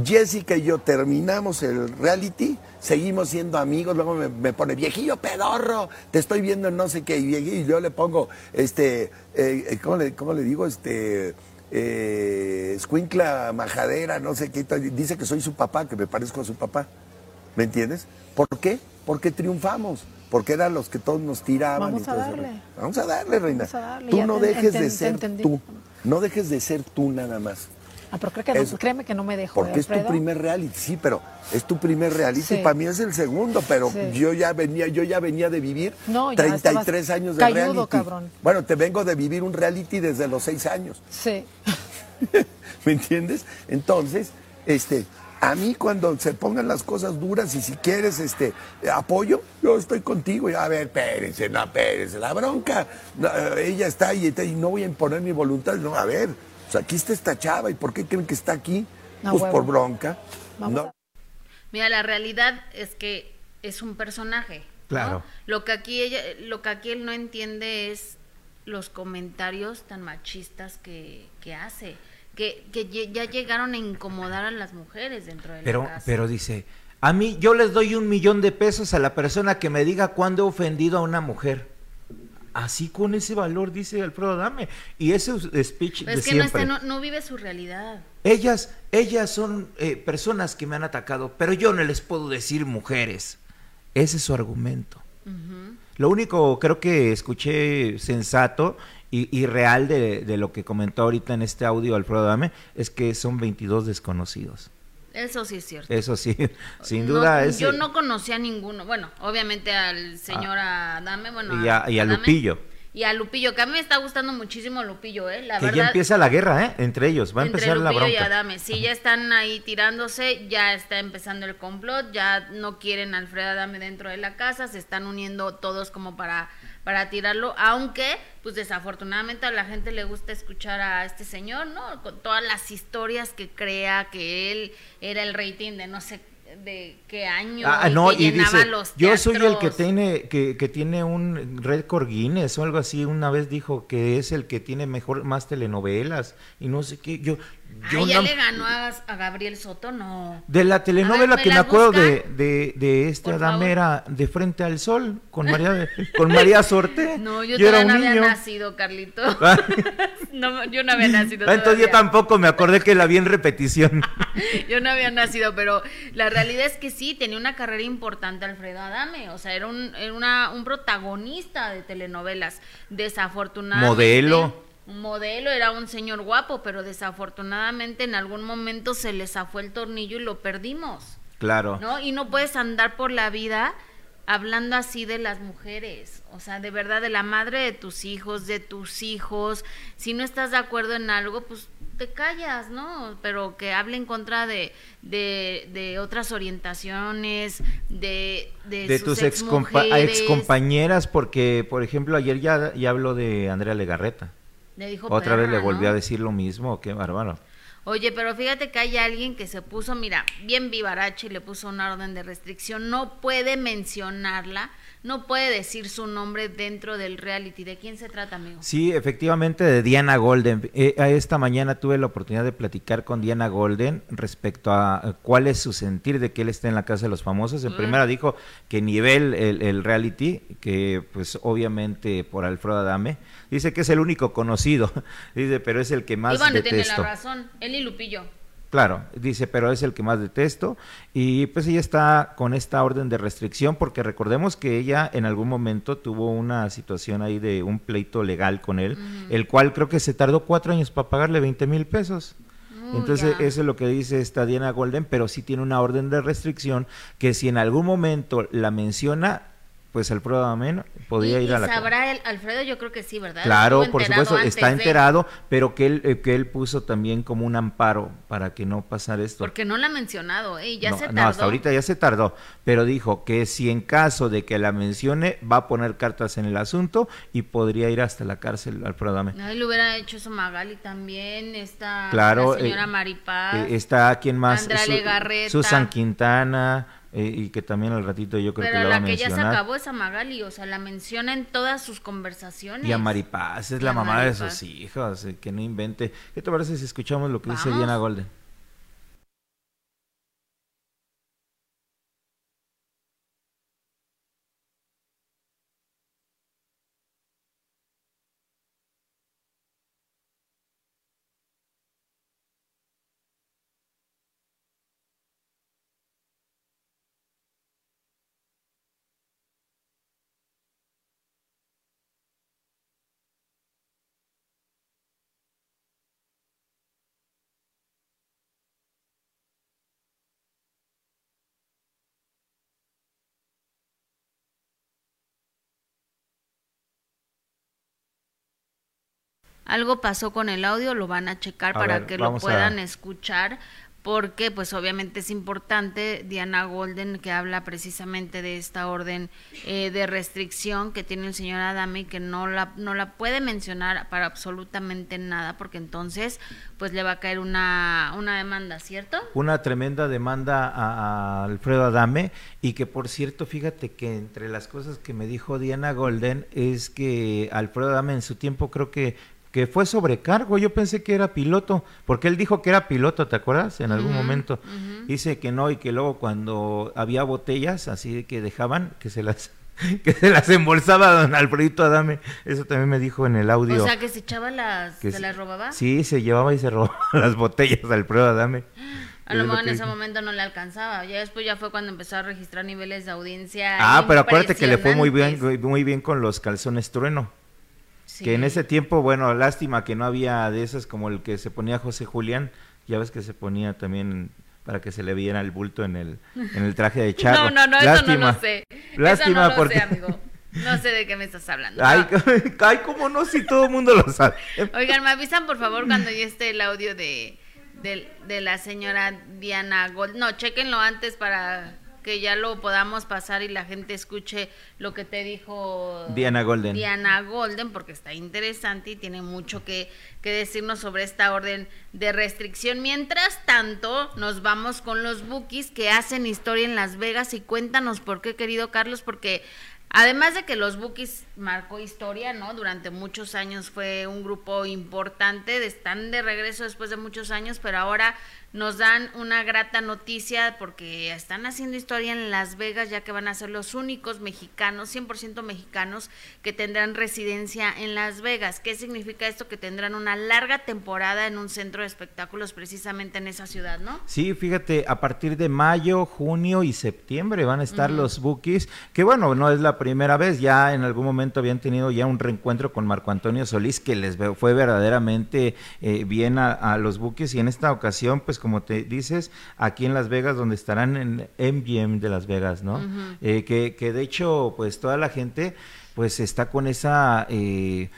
Jessica y yo terminamos el reality, seguimos siendo amigos, luego me, me pone, viejillo pedorro, te estoy viendo en no sé qué, y, yo le pongo, este, eh, eh, ¿cómo, le, cómo le digo? Este, eh, escuincla majadera, no sé qué, dice que soy su papá, que me parezco a su papá, ¿me entiendes? ¿Por qué? Porque triunfamos, porque eran los que todos nos tiraban. Vamos y a darle. rollo. Vamos a darle, reina. Vamos a darle, Tú ya no dejes de ser tú, no dejes de ser tú nada más. Ah, pero creo que no, créeme que no me dejo. Porque ¿eh, es tu primer reality, sí, pero es tu primer reality. Sí. Para mí es el segundo, pero Sí. yo ya venía, yo ya venía de vivir No, ya 33 estabas años de reality. cabrón. Bueno, te vengo de vivir un reality desde los seis años. Sí. ¿Me entiendes? Entonces, este, a mí cuando se pongan las cosas duras y si quieres este apoyo, yo estoy contigo. Y, a ver, espérense, no, espérense, la bronca. no, ella está y no voy a imponer mi voluntad. No, a ver, pues aquí está esta chava. ¿Y por qué creen que está aquí? Pues huevo. por bronca. Vamos No, a- Mira, la realidad es que es un personaje. ¿no? Claro. Lo que aquí ella, lo que aquí él no entiende es los comentarios tan machistas que, que hace, que, que ya llegaron a incomodar a las mujeres dentro de Pero, la casa. pero dice, a mí yo les doy un millón de pesos a la persona que me diga cuándo he ofendido a una mujer. Así con ese valor, dice Alfredo Dame. Y ese es- speech Pero de es que no, siempre. está, no, no vive su realidad. Ellas, ellas son eh, personas que me han atacado, pero yo no les puedo decir mujeres. Ese es su argumento. Lo único creo que escuché sensato y, y real de, de lo que comentó ahorita en este audio Alfredo Dame es que son 22 desconocidos. Eso sí es cierto. Eso sí, sin No, duda es... Yo no conocía a ninguno. Bueno, obviamente al señor Adame, bueno. Ah. Y a- y a Adame, Lupillo. Y a Lupillo, que a mí me está gustando muchísimo Lupillo, ¿eh? La que verdad. ya empieza la guerra, ¿eh? Entre ellos, va a empezar la Lupillo y bronca. Adame. Sí, ya están ahí tirándose, ya está empezando el complot, ya no quieren a Alfredo Adame dentro de la casa, se están uniendo todos como para, para tirarlo, aunque, pues desafortunadamente a la gente le gusta escuchar a este señor, ¿no? Con todas las historias que crea que él era el rating de no sé de qué año Ah, y no, que y dice, los yo soy el que teatros". tiene que, que tiene un récord Guinness o algo así, una vez dijo que es el que tiene mejor más telenovelas y no sé qué, yo yo Ay, ya no- le ganó a, a Gabriel Soto, no. de la telenovela A ver, ¿me que me acuerdo de, de, de este Por Adame favor. era de frente al sol con María con María Sorte. No, yo, era todavía un no había niño. nacido, Carlito. no, yo no había nacido. Ah, Entonces yo tampoco me acordé que la vi en repetición. Yo no había nacido, pero la realidad es que sí, tenía una carrera importante Alfredo Adame. O sea, era un, era una- un protagonista de telenovelas. Desafortunadamente. Modelo. Un modelo, era un señor guapo, pero desafortunadamente en algún momento se le zafó el tornillo y lo perdimos. Claro. ¿No? Y no puedes andar por la vida hablando así de las mujeres, o sea, de verdad, de la madre de tus hijos, de tus hijos. Si no estás de acuerdo en algo, pues te callas, ¿no? Pero que hable en contra de, de, de otras orientaciones, de, de, de sus tus ex, compañeras, porque, por ejemplo, ayer ya, ya habló de Andrea Legarreta. Le dijo Otra vez le volvió ¿no? a decir lo mismo, qué bárbaro. Oye, pero fíjate que hay alguien que se puso, mira, bien vivarache y le puso una orden de restricción, no puede mencionarla, no puede decir su nombre dentro del reality. ¿De quién se trata, amigo? Sí, efectivamente, de Diana Golden. Eh, esta mañana tuve la oportunidad de platicar con Diana Golden respecto a cuál es su sentir de que él esté en la Casa de los Famosos. En Mm. primera dijo que nivel el, el reality, que pues obviamente por Alfredo Adame, dice que es el único conocido, dice, pero es el que más y bueno, tiene la razón, él y Lupillo. Claro, dice, pero es el que más detesto. Y pues ella está con esta orden de restricción porque recordemos que ella en algún momento tuvo una situación ahí de un pleito legal con él, el cual creo que se tardó cuatro años para pagarle 20 mil pesos. Uh, Entonces, eso es lo que dice esta Diana Golden, pero sí tiene una orden de restricción que si en algún momento la menciona, pues Alfredo Adame podría y, ir a la sabrá el Alfredo, yo creo que sí, ¿verdad? Claro, por supuesto, está de- enterado, pero que él, eh, que él puso también como un amparo para que no pasara esto. Porque no la ha mencionado, ¿eh? Ya no, se no, tardó. hasta ahorita ya se tardó, pero dijo que si en caso de que la mencione, va a poner cartas en el asunto y podría ir hasta la cárcel al Adame. Ay, le hubiera hecho eso Magali también, esta Claro, la señora eh, Maripaz. Eh, está quien más, Andrea Su-. Susan Quintana, eh, y que también al ratito yo creo pero que lo va a la que ya se mencionar. acabó es a Magali, o sea, la menciona en todas sus conversaciones. Y a Maripaz, es la a mamá Maripaz. de sus hijos, eh, que no invente. ¿Qué te parece si escuchamos lo que dice Vamos. Diana Golden? Algo pasó con el audio, lo van a checar A para ver, que lo a- puedan escuchar, porque pues obviamente es importante Diana Golden que habla precisamente de esta orden eh, de restricción que tiene el señor Adame que no la no la puede mencionar para absolutamente nada porque entonces pues le va a caer una una demanda, ¿cierto? una tremenda demanda a, a Alfredo Adame y que por cierto, fíjate que entre las cosas que me dijo Diana Golden es que Alfredo Adame en su tiempo creo que que fue sobrecargo, yo pensé que era piloto, porque él dijo que era piloto, ¿te acuerdas? En algún momento. Dice que no y que luego cuando había botellas así que dejaban que se las que se las embolsaba don Alfredito Adame, eso también me dijo en el audio. O sea, que se echaba las que se las robaba. Sí, se llevaba y se robaba las botellas Alfredo Adame. A lo mejor en ese momento no le alcanzaba. Ya después ya fue cuando empezó a registrar niveles de audiencia. Ah, pero acuérdate que le fue muy bien, muy bien con los calzones trueno. Sí. Que en ese tiempo, bueno, lástima que no había de esas como el que se ponía José Julián. Ya ves que se ponía también para que se le viera el bulto en el, en el traje de charro. No, no, no, lástima. eso no lo sé. Lástima eso no lo sé, amigo. No sé de qué me estás hablando. Ay, cómo no, si todo el mundo lo sabe. Oigan, me avisan por favor cuando ya esté el audio de, de, de la señora Diana Gold. No, chequenlo antes para que ya lo podamos pasar y la gente escuche lo que te dijo Diana Golden. Diana Golden, porque está interesante y tiene mucho que, que decirnos sobre esta orden de restricción. Mientras tanto, nos vamos con los bookies que hacen historia en Las Vegas y cuéntanos por qué, querido Carlos, porque además de que los bookies marcó historia, ¿no? Durante muchos años fue un grupo importante, están de regreso después de muchos años, pero ahora nos dan una grata noticia porque están haciendo historia en Las Vegas, ya que van a ser los únicos mexicanos, 100% mexicanos, que tendrán residencia en Las Vegas. ¿Qué significa esto? Que tendrán una larga temporada en un centro de espectáculos precisamente en esa ciudad, ¿no? Sí, fíjate, a partir de mayo, junio y septiembre van a estar los Bookies, que bueno, no es la primera vez, ya en algún momento habían tenido ya un reencuentro con Marco Antonio Solís, que les fue verdaderamente eh, bien a, a los Bookies, y en esta ocasión, pues como te dices, aquí en Las Vegas, donde estarán en MGM de Las Vegas, ¿no? Eh, que, que de hecho, pues toda la gente pues está con esa eh,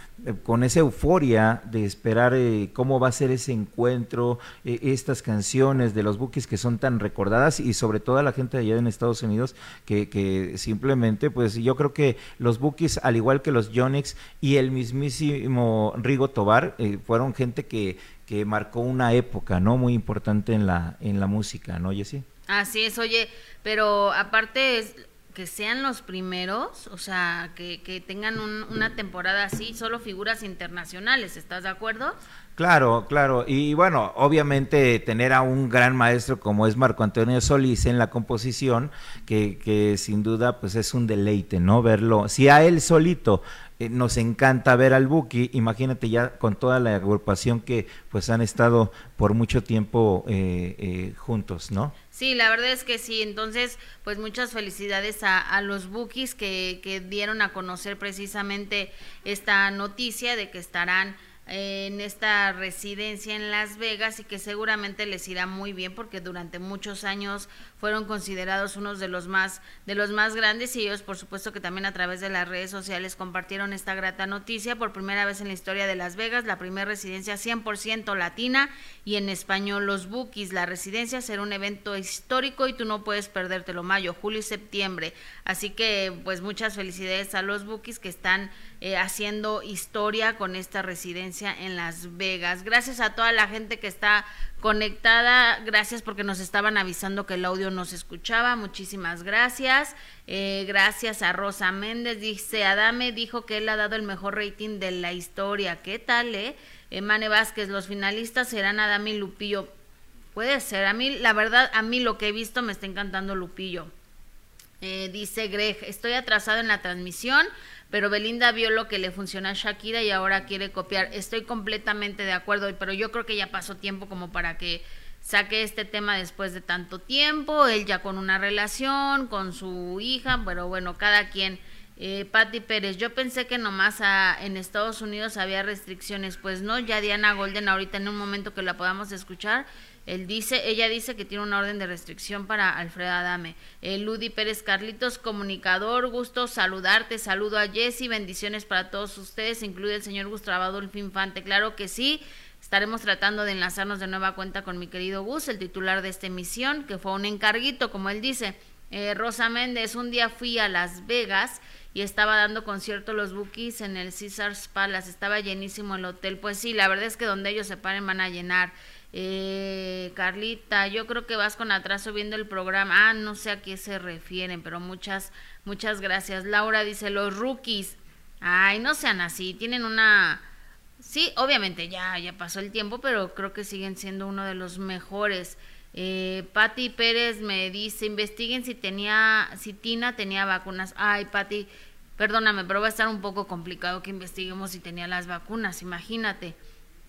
con esa euforia de esperar eh, cómo va a ser ese encuentro, eh, estas canciones de los Bookies que son tan recordadas y sobre todo a la gente de allá en Estados Unidos que, que simplemente, pues yo creo que los Bookies, al igual que los Jonix y el mismísimo Rigo Tobar, fueron gente que, que marcó una época, ¿no? Muy importante en la, en la música, ¿no, Jessy? Así es, oye, pero aparte es que sean los primeros, o sea, que, que tengan una temporada así, solo figuras internacionales, ¿estás de acuerdo? Claro, claro. Y bueno, obviamente tener a un gran maestro como es Marco Antonio Solís en la composición, que, que sin duda pues es un deleite, ¿no? Verlo. Si a él solito eh, nos encanta ver al Buki, imagínate ya con toda la agrupación que pues han estado por mucho tiempo eh, eh, juntos, ¿no? Sí, la verdad es que sí. Entonces, pues muchas felicidades a, los Bookies que, que dieron a conocer precisamente esta noticia de que estarán en esta residencia en Las Vegas y que seguramente les irá muy bien porque durante muchos años fueron considerados unos de los más de los más grandes y ellos por supuesto que también a través de las redes sociales compartieron esta grata noticia por primera vez en la historia de Las Vegas, la primera residencia 100% latina y en español los Bookies. La residencia será un evento histórico y tú no puedes perdértelo mayo, julio y septiembre. Así que pues muchas felicidades a los Bookies que están eh, haciendo historia con esta residencia en Las Vegas. Gracias a toda la gente que está conectada, gracias porque nos estaban avisando que el audio no se escuchaba, muchísimas gracias. Eh, gracias a Rosa Méndez, dice Adame, dijo que él ha dado el mejor rating de la historia. ¿Qué tal, eh? Mane Vázquez, los finalistas serán Adame y Lupillo. Puede ser, a mí, la verdad, a mí lo que he visto me está encantando Lupillo. Eh, dice Greg, estoy atrasado en la transmisión, pero Belinda vio lo que le funcionó a Shakira y ahora quiere copiar. Estoy completamente de acuerdo, pero yo creo que ya pasó tiempo como para que saque este tema después de tanto tiempo, él ya con una relación, con su hija, pero bueno, cada quien. Eh, Patti Pérez, yo pensé que nomás a, en Estados Unidos había restricciones, pues no, ya Diana Golden ahorita en un momento que la podamos escuchar, él dice, ella dice que tiene una orden de restricción para Alfredo Adame. Eh, Ludi Pérez Carlitos, comunicador, gusto saludarte, saludo a Jessy, bendiciones para todos ustedes, incluye el señor Gustavo Adolfo Infante, claro que sí. Estaremos tratando de enlazarnos de nueva cuenta con mi querido Gus, el titular de esta emisión, que fue un encarguito, como él dice. Eh, Rosa Méndez, un día fui a Las Vegas y estaba dando concierto los Bookies en el Caesars Palace, estaba llenísimo el hotel. Pues sí, la verdad es que donde ellos se paren van a llenar. Eh, Carlita, yo creo que vas con atraso viendo el programa. Ah, no sé a qué se refieren, pero muchas, muchas gracias. Laura dice, los rookies. Ay, no sean así, tienen una... Sí, obviamente ya, ya pasó el tiempo, pero creo que siguen siendo uno de los mejores. Eh, Patti Pérez me dice, investiguen si tenía, si Tina tenía vacunas. Ay, Patti, perdóname, pero va a estar un poco complicado que investiguemos si tenía las vacunas, imagínate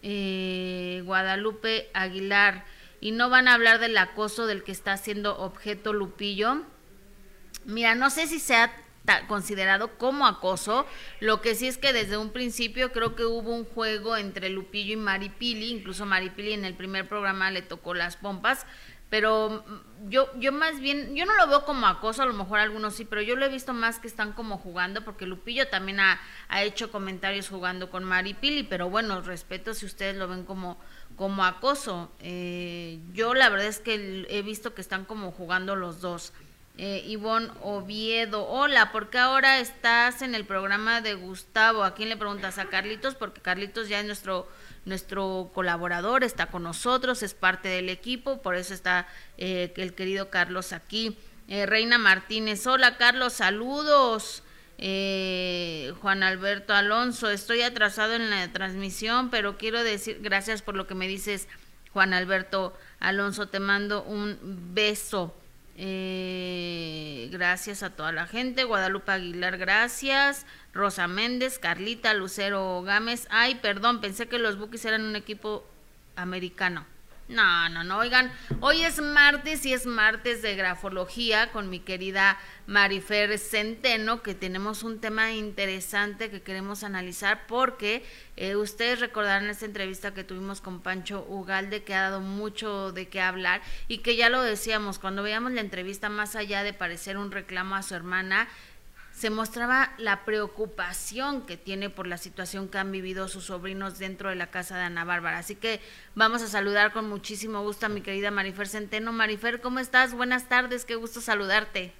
eh, Guadalupe Aguilar, y no van a hablar del acoso del que está siendo objeto Lupillo. Mira, no sé si se ha considerado como acoso, lo que sí es que desde un principio creo que hubo un juego entre Lupillo y Maripili, incluso Maripili en el primer programa le tocó las pompas, pero mm, yo yo más bien yo no lo veo como acoso a lo mejor algunos sí pero yo lo he visto más que están como jugando porque Lupillo también ha, ha hecho comentarios jugando con Mari Pili pero bueno respeto si ustedes lo ven como como acoso. Eh, yo la verdad es que he visto que están como jugando los dos eh, Ivonne Oviedo, hola, ¿por qué ahora estás en el programa de Gustavo? ¿A quién le preguntas? A Carlitos, porque Carlitos ya es nuestro nuestro colaborador está con nosotros, es parte del equipo, por eso está eh, el querido Carlos aquí. Eh, Reina Martínez, hola Carlos, saludos. Eh, Juan Alberto Alonso, estoy atrasado en la transmisión, pero quiero decir, gracias por lo que me dices, Juan Alberto Alonso, te mando un beso. Eh, gracias a toda la gente. Guadalupe Aguilar, gracias. Rosa Méndez, Carlita, Lucero Gámez. Ay, perdón, pensé que los Bookies eran un equipo americano. No, no, no, oigan, hoy es martes y es martes de grafología con mi querida Marifer Centeno, que tenemos un tema interesante que queremos analizar porque eh, ustedes recordarán esta entrevista que tuvimos con Pancho Ugalde, que ha dado mucho de qué hablar y que ya lo decíamos, cuando veíamos la entrevista, más allá de parecer un reclamo a su hermana, se mostraba la preocupación que tiene por la situación que han vivido sus sobrinos dentro de la casa de Ana Bárbara. Así que vamos a saludar con muchísimo gusto a mi querida Marifer Centeno. Marifer, ¿cómo estás? Buenas tardes, qué gusto saludarte.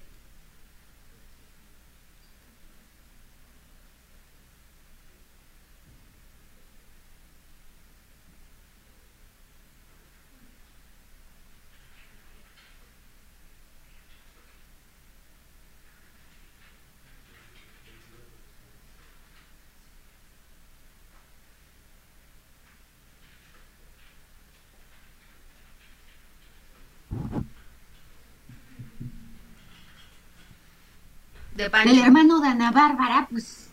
El hermano de Ana Bárbara, pues,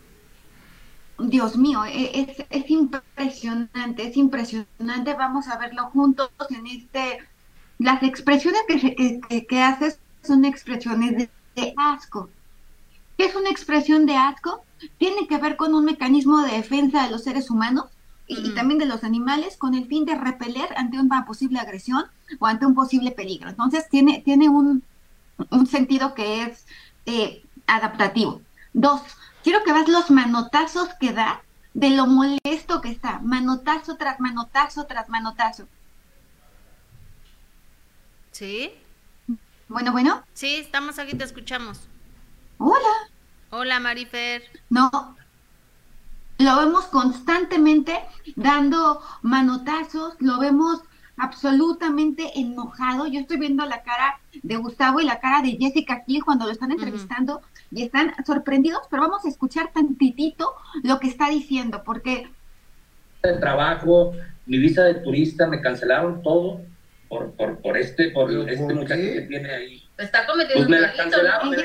Dios mío, e, es, es impresionante, es impresionante. Vamos a verlo juntos en este. Las expresiones que, que, que haces son expresiones de, asco. ¿Qué es una expresión de asco? Tiene que ver con un mecanismo de defensa de los seres humanos y, también de los animales con el fin de repeler ante una posible agresión o ante un posible peligro. Entonces tiene, tiene un, un sentido que es eh, adaptativo. Dos, quiero que veas los manotazos que da de lo molesto que está. Manotazo tras manotazo tras manotazo. ¿Sí? Bueno, bueno. Sí, estamos aquí, te escuchamos. Hola. Hola, Marifer. No. Lo vemos constantemente dando manotazos, lo vemos absolutamente enojado. Yo estoy viendo la cara de Gustavo y la cara de Jessica Kiel cuando lo están entrevistando y están sorprendidos, pero vamos a escuchar tantitito lo que está diciendo, porque... El trabajo, mi visa de turista, me cancelaron todo por, por, por este, por este muchacho que tiene ahí. Está cometiendo pues me cancelaron,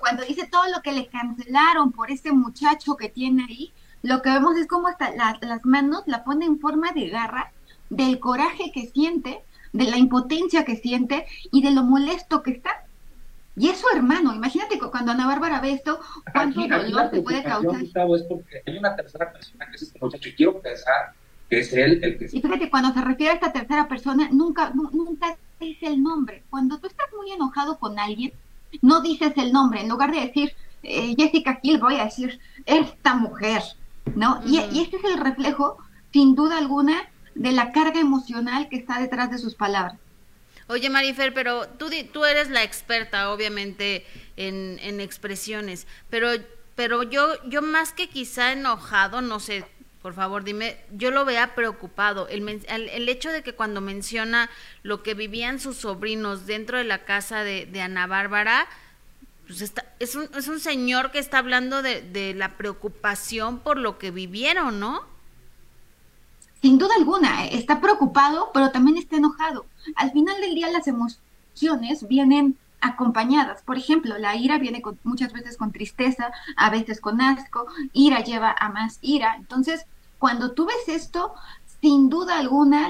Cuando dice todo lo que le cancelaron por este muchacho que tiene ahí, lo que vemos es cómo hasta las, las manos la pone en forma de garra del coraje que siente, de la impotencia que siente y de lo molesto que está. Y es su hermano, imagínate cuando Ana Bárbara ve esto, cuánto dolor te puede causar. es porque hay una tercera persona que es este muchacho y quiero pensar que es él el que... Y fíjate, cuando se refiere a esta tercera persona, nunca, nunca dice el nombre. Cuando tú estás muy enojado con alguien, no dices el nombre. En lugar de decir eh, Jessica Kill, voy a decir esta mujer, ¿no? y, y este es el reflejo, sin duda alguna, de la carga emocional que está detrás de sus palabras. Oye, Marifer, pero tú, tú eres la experta, obviamente, en, en expresiones, pero, pero yo, yo más que quizá enojado, no sé, por favor, dime, yo lo vea preocupado. El, el, hecho de que cuando menciona lo que vivían sus sobrinos dentro de la casa de, de Ana Bárbara, pues está, es, un, es un señor que está hablando de, de la preocupación por lo que vivieron, ¿no? Sin duda alguna, eh, está preocupado, pero también está enojado. Al final del día las emociones vienen acompañadas. Por ejemplo, la ira viene muchas veces con tristeza, a veces con asco, ira lleva a más ira. Entonces, cuando tú ves esto, sin duda alguna,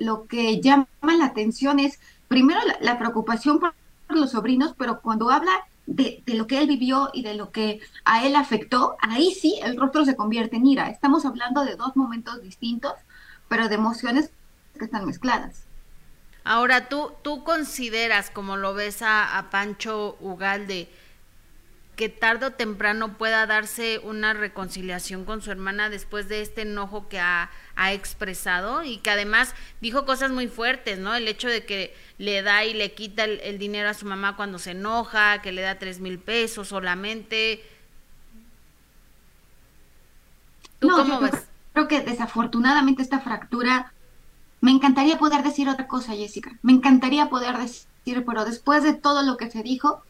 lo, que llama la atención es, primero, la, preocupación por los sobrinos, pero cuando habla de, lo que él vivió y de lo que a él afectó, ahí sí el rostro se convierte en ira. Estamos hablando de dos momentos distintos, pero de emociones que están mezcladas. Ahora, ¿tú, tú consideras, como lo ves a, a Pancho Ugalde, que tarde o temprano pueda darse una reconciliación con su hermana después de este enojo que ha, ha, expresado y que además dijo cosas muy fuertes, ¿no? El hecho de que le da y le quita el, dinero a su mamá cuando se enoja, que le da tres mil pesos solamente. ¿Tú cómo ves? Creo que desafortunadamente esta fractura, me encantaría poder decir otra cosa, Jessica, me encantaría poder decir, pero después de todo lo que se dijo,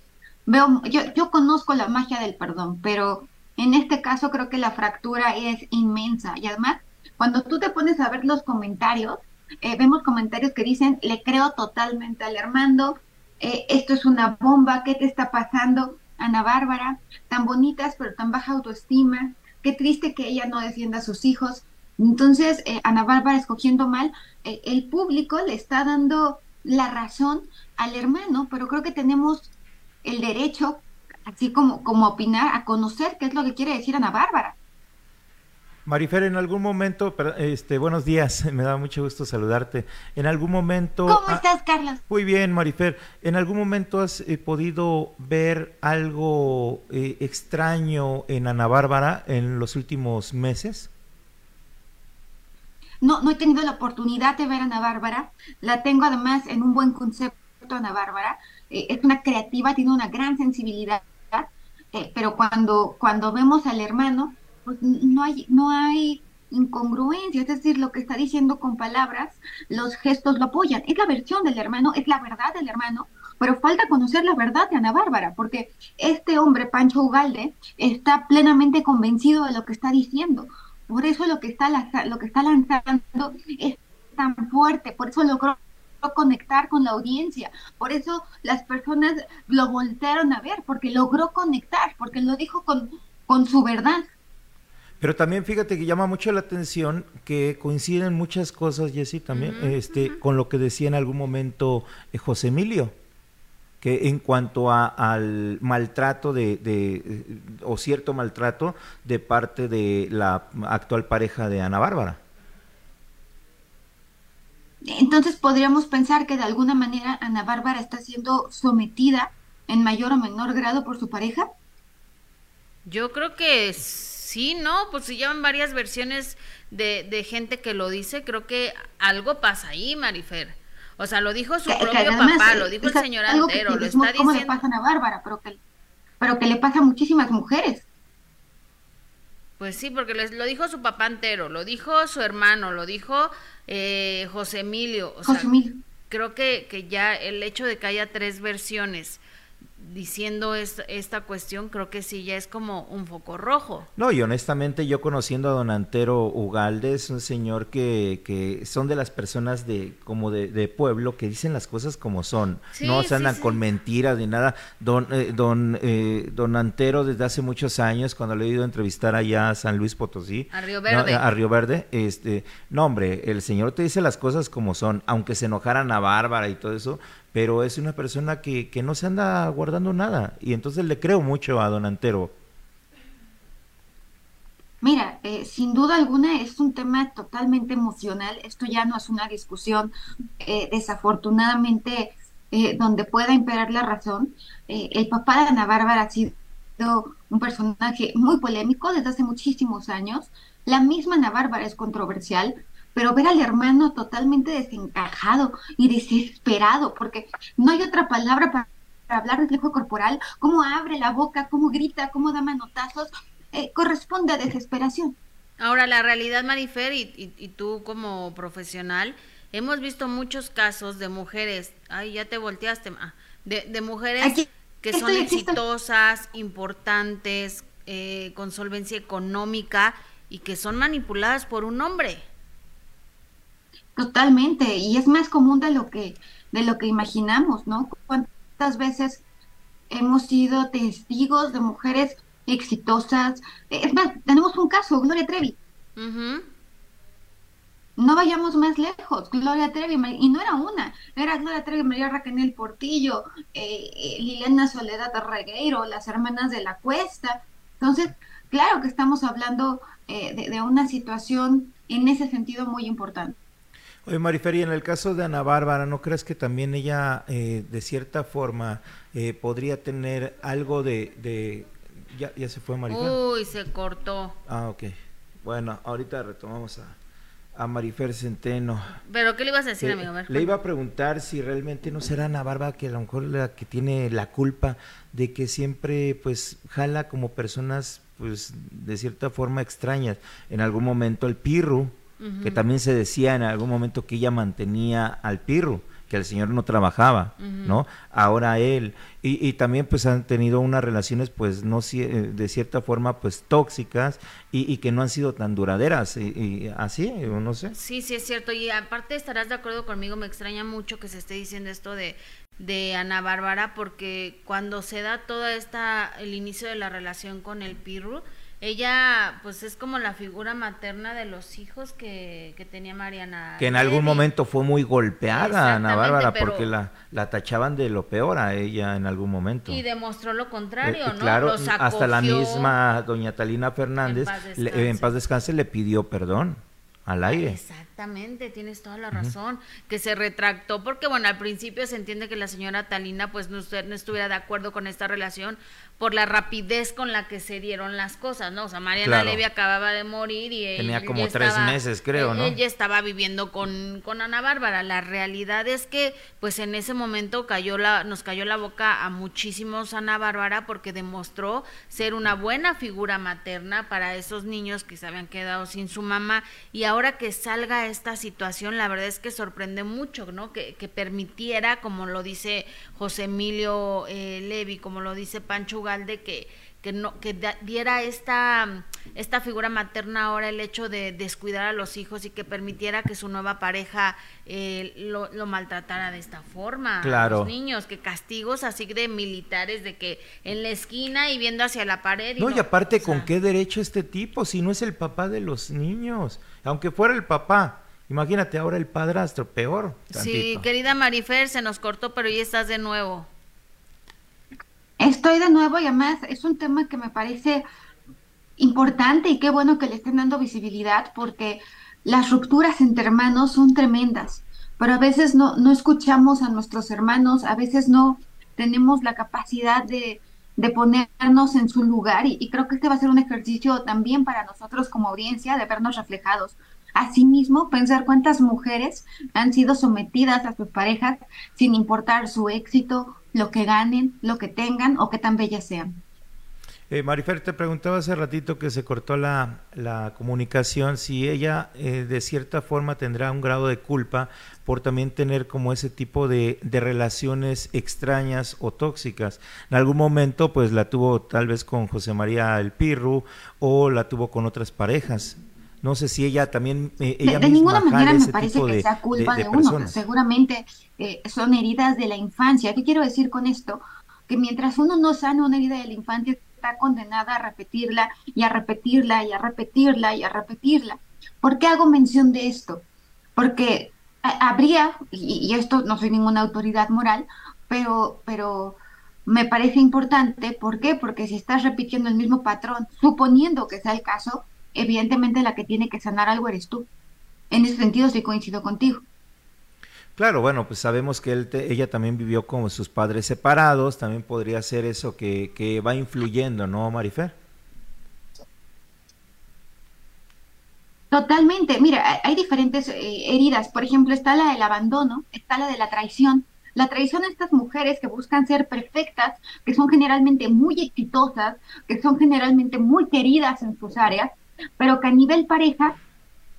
veo, yo, yo conozco la magia del perdón, pero en este caso creo que la fractura es inmensa y además cuando tú te pones a ver los comentarios, eh, vemos comentarios que dicen, le creo totalmente al Armando, eh, esto es una bomba, ¿qué te está pasando? Ana Bárbara, tan bonitas pero tan baja autoestima, qué triste que ella no defienda a sus hijos. Entonces, eh, Ana Bárbara escogiendo mal, eh, el público le está dando la razón al hermano, pero creo que tenemos el derecho, así como, como opinar, a conocer qué es lo que quiere decir Ana Bárbara. Marifer, en algún momento, este, buenos días, me da mucho gusto saludarte. En algún momento... ¿Cómo estás, Carlos? Muy bien, Marifer. ¿En algún momento has eh, podido ver algo eh, extraño en Ana Bárbara en los últimos meses? No, no he tenido la oportunidad de ver a Ana Bárbara. La tengo además en un buen concepto, Ana Bárbara. Eh, es una creativa, tiene una gran sensibilidad, pero cuando, cuando vemos al hermano pues no hay, no hay incongruencia, es decir, lo que está diciendo con palabras, los gestos lo apoyan. Es la versión del hermano, es la verdad del hermano, pero falta conocer la verdad de Ana Bárbara, porque este hombre, Pancho Ugalde, está plenamente convencido de lo que está diciendo. Por eso lo que está, lo que está lanzando es tan fuerte, por eso logró conectar con la audiencia, por eso las personas lo voltearon a ver, porque logró conectar, porque lo dijo con, con su verdad. Pero también fíjate que llama mucho la atención que coinciden muchas cosas, Jessy, también este, con lo que decía en algún momento eh, José Emilio, que en cuanto a, al maltrato de, de, o cierto maltrato de parte de la actual pareja de Ana Bárbara. Entonces podríamos pensar que de alguna manera Ana Bárbara está siendo sometida en mayor o menor grado por su pareja. Yo creo que es Sí, no, pues si llevan varias versiones de, de gente que lo dice, creo que algo pasa ahí, Marifer. O sea, lo dijo su propio papá, lo dijo el señor Antero, lo está diciendo. le pasa a Bárbara, pero que, pero que le pasa a muchísimas mujeres. Pues sí, porque lo dijo su papá entero, lo dijo su hermano, lo dijo eh, José Emilio. O José Emilio. Creo que, que ya el hecho de que haya tres versiones diciendo esta, esta cuestión, creo que sí ya es como un foco rojo. No, y honestamente yo conociendo a don Antero Ugalde, es un señor que, que son de las personas de como de, de pueblo que dicen las cosas como son, no se andan con mentiras ni nada. Don, eh, don, eh, don Antero desde hace muchos años, cuando le he ido a entrevistar allá a San Luis Potosí, a Río Verde, a Río Verde este, no hombre, el señor te dice las cosas como son, aunque se enojaran a Bárbara y todo eso, pero es una persona que, que no se anda guardando nada y entonces le creo mucho a don Antero. Mira, eh, sin duda alguna es un tema totalmente emocional. Esto ya no es una discusión, eh, desafortunadamente, eh, donde pueda imperar la razón. el papá de Ana Bárbara ha sido un personaje muy polémico desde hace muchísimos años. La misma Ana Bárbara es controversial pero ver al hermano totalmente desencajado y desesperado, porque no hay otra palabra para, hablar del reflejo corporal, cómo abre la boca, cómo grita, cómo da manotazos, eh, corresponde a desesperación. Ahora, la realidad, Marifer, y, y, tú como profesional, hemos visto muchos casos de mujeres, ay, ya te volteaste, de, de mujeres que son exitosas, importantes, eh, con solvencia económica y que son manipuladas por un hombre. Totalmente, y es más común de lo que de lo que imaginamos, ¿no? ¿Cuántas veces hemos sido testigos de mujeres exitosas? Es más, tenemos un caso, Gloria Trevi. No vayamos más lejos, Gloria Trevi, y no era una, era Gloria Trevi, María Raquel Portillo, eh, eh, Liliana Soledad Regueiro, las hermanas de la Cuesta. Entonces, claro que estamos hablando eh, de, de una situación en ese sentido muy importante. Oye, Mariferi, en el caso de Ana Bárbara, ¿no crees que también ella, eh, de cierta forma, eh, podría tener algo de... ¿Ya, ¿Ya se fue Marifer? Uy, se cortó. Ah, ok. Bueno, ahorita retomamos a, a Marifer Centeno. ¿Pero qué le ibas a decir, amigo? le iba a preguntar si realmente no será Ana Bárbara que a lo mejor la que tiene la culpa de que siempre, pues, jala como personas, pues, de cierta forma extrañas. En algún momento el Pirru que también se decía en algún momento que ella mantenía al Pirro, que el señor no trabajaba, ¿no? Ahora él. Y, y, también pues han tenido unas relaciones pues no eh, de cierta forma pues tóxicas y, y que no han sido tan duraderas, y, así, o no sé. Sí, sí es cierto. Y aparte estarás de acuerdo conmigo, me extraña mucho que se esté diciendo esto de de Ana Bárbara porque cuando se da toda esta el inicio de la relación con el Pirru ella pues es como la figura materna de los hijos que, que tenía Mariana. Que en algún momento fue muy golpeada Ana Bárbara porque la, la tachaban de lo peor a ella en algún momento. Y demostró lo contrario, eh, ¿no? Claro, hasta la misma doña Talina Fernández en paz descanse le pidió perdón al aire. Exactamente, tienes toda la razón, que se retractó porque bueno, al principio se entiende que la señora Talina pues no, no, estuviera de acuerdo con esta relación por la rapidez con la que se dieron las cosas, ¿no? O sea, Mariana Levy acababa de morir y tenía como tres meses, creo, ¿no? Ella estaba viviendo con, con Ana Bárbara. La realidad es que pues en ese momento cayó la nos cayó la boca a muchísimos Ana Bárbara porque demostró ser una buena figura materna para esos niños que se habían quedado sin su mamá y ahora que salga esta situación, la verdad es que sorprende mucho, ¿no? Que, que permitiera, como lo dice José Emilio eh, Levi, como lo dice Pancho Ugalde, que, que, no, que diera esta, esta figura materna ahora el hecho de descuidar a los hijos y que permitiera que su nueva pareja eh, lo, lo, maltratara de esta forma claro. a los niños, que castigos así de militares, de que en la esquina y viendo hacia la pared. Y no, y aparte, ¿con qué derecho este tipo si no es el papá de los niños? aunque fuera el papá. Imagínate ahora el padrastro, peor. Sí, querida Marifer, se nos cortó, pero ya estás de nuevo. Estoy de nuevo y además es un tema que me parece importante y qué bueno que le estén dando visibilidad porque las rupturas entre hermanos son tremendas, pero a veces no, no escuchamos a nuestros hermanos, a veces no tenemos la capacidad de, de ponernos en su lugar y, y, creo que este va a ser un ejercicio también para nosotros como audiencia de vernos reflejados. Asimismo, pensar cuántas mujeres han sido sometidas a sus parejas sin importar su éxito, lo que ganen, lo que tengan o que tan bellas sean. Eh, Marifer, te preguntaba hace ratito que se cortó la, la comunicación, si ella eh, de cierta forma tendrá un grado de culpa por también tener como ese tipo de, de, relaciones extrañas o tóxicas. En algún momento pues la tuvo tal vez con José María El Pirru o la tuvo con otras parejas. No sé si ella también... Eh, ella de, de ninguna manera me parece que sea culpa de, de uno, seguramente eh, son heridas de la infancia. ¿Qué quiero decir con esto? Que mientras uno no sana una herida de la infancia, está condenada a repetirla y a repetirla y a repetirla y a repetirla. ¿Por qué hago mención de esto? Porque habría, y, y esto no soy ninguna autoridad moral, pero, pero me parece importante, ¿por qué? Porque si estás repitiendo el mismo patrón, suponiendo que sea el caso, evidentemente la que tiene que sanar algo eres tú. En ese sentido sí coincido contigo. Claro, bueno, pues sabemos que él te, ella también vivió con sus padres separados, también podría ser eso que, que va influyendo, ¿no, Marifer? Totalmente, mira, hay diferentes eh, heridas, por ejemplo, está la del abandono, está la de la traición. La traición a estas mujeres que buscan ser perfectas, que son generalmente muy exitosas, que son generalmente muy queridas en sus áreas, pero que a nivel pareja,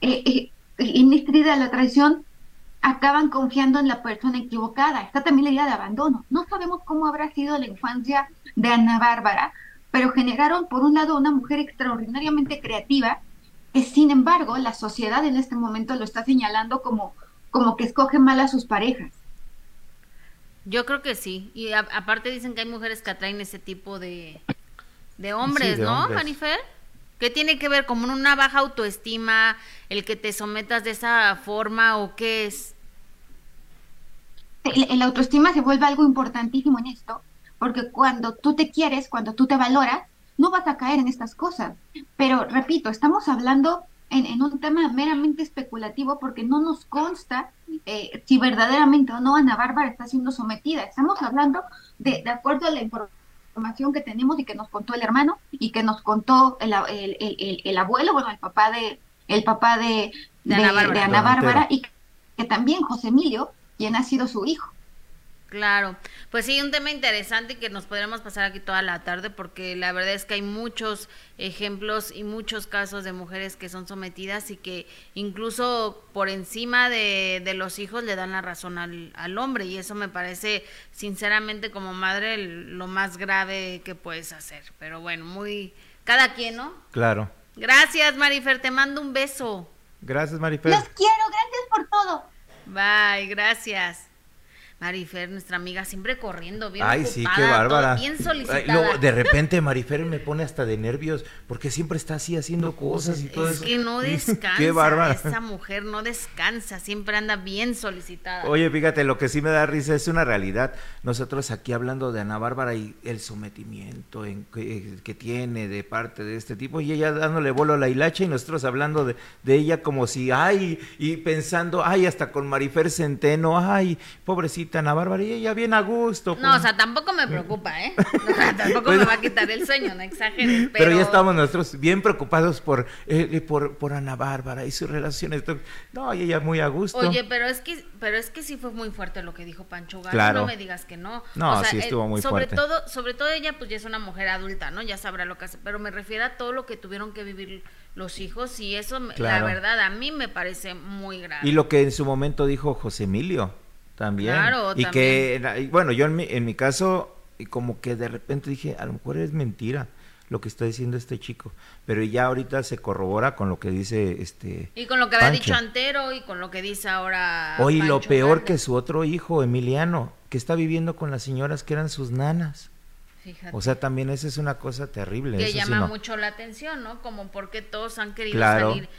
eh, eh, en esta herida de la traición, acaban confiando en la persona equivocada. Está también la idea de abandono. No sabemos cómo habrá sido la infancia de Ana Bárbara, pero generaron, por un lado, una mujer extraordinariamente creativa, que sin embargo la sociedad en este momento lo está señalando como, como que escoge mal a sus parejas. Yo creo que sí. Y a, aparte dicen que hay mujeres que atraen ese tipo de, de hombres, Sí, de ¿no, hombres. Manifer? ¿Qué tiene que ver como una baja autoestima, el que te sometas de esa forma o qué es? El, autoestima se vuelve algo importantísimo en esto, porque cuando tú te quieres, cuando tú te valoras, no vas a caer en estas cosas. Pero repito, estamos hablando en, en un tema meramente especulativo porque no nos consta eh, si verdaderamente o no Ana Bárbara está siendo sometida. Estamos hablando de, de acuerdo a la información que tenemos y que nos contó el hermano y que nos contó el, el, el, el abuelo, bueno, el papá de el papá de, De Ana Bárbara. de Ana Bárbara y que también José Emilio, quien ha sido su hijo. Claro, pues sí, un tema interesante que nos podríamos pasar aquí toda la tarde porque la verdad es que hay muchos ejemplos y muchos casos de mujeres que son sometidas y que incluso por encima de, de los hijos le dan la razón al, al, hombre y eso me parece sinceramente como madre el, lo más grave que puedes hacer. Pero bueno, muy... Cada quien, ¿no? Claro. Gracias, Marifer, te mando un beso. Gracias, Marifer. Los quiero, gracias por todo. Bye, gracias. Marifer, nuestra amiga, siempre corriendo, bien Ay, ocupada, sí, qué bárbara. bien solicitada. Ay, luego, de repente Marifer me pone hasta de nervios porque siempre está así haciendo cosas y todo es eso. que no descansa, qué bárbara. esa mujer no descansa, siempre anda bien solicitada. Oye, fíjate, lo que sí me da risa es una realidad. Nosotros aquí hablando de Ana Bárbara y el sometimiento en que, que tiene de parte de este tipo, y ella dándole bolo a la hilacha y nosotros hablando de, de ella como si, ay, y pensando, ay, hasta con Marifer Centeno, ay, pobrecita Ana Bárbara, y ella bien a gusto. No, o sea, tampoco me preocupa, ¿eh? O sea, tampoco Pues- me va a quitar el sueño, no exageres. Pero, Pero, ya estamos nosotros bien preocupados por, eh, por, por Ana Bárbara y sus relaciones. No, y ella muy a gusto. Oye, pero es que pero es que sí fue muy fuerte lo que dijo Pancho Gallo, Claro. no me digas que no. No, O sea, sí estuvo eh, muy sobre fuerte. todo sobre todo ella pues ya es una mujer adulta, ¿no? Ya sabrá lo que hace, pero me refiero a todo lo que tuvieron que vivir los hijos y eso Claro. la verdad a mí me parece muy grave. Y lo que en su momento dijo José Emilio también. Claro, y que, bueno, yo en mi, en mi caso, como que de repente dije, a lo mejor es mentira lo que está diciendo este chico. Pero ya ahorita se corrobora con lo que dice este. Y con lo que había Pancho. dicho Antero y con lo que dice ahora Oye, lo peor que su otro hijo, Emiliano, que está viviendo con las señoras que eran sus nanas. Fíjate. O sea, también esa es una cosa terrible. que eso sí llama no. mucho la atención, ¿no? Como porque todos han querido Claro. salir.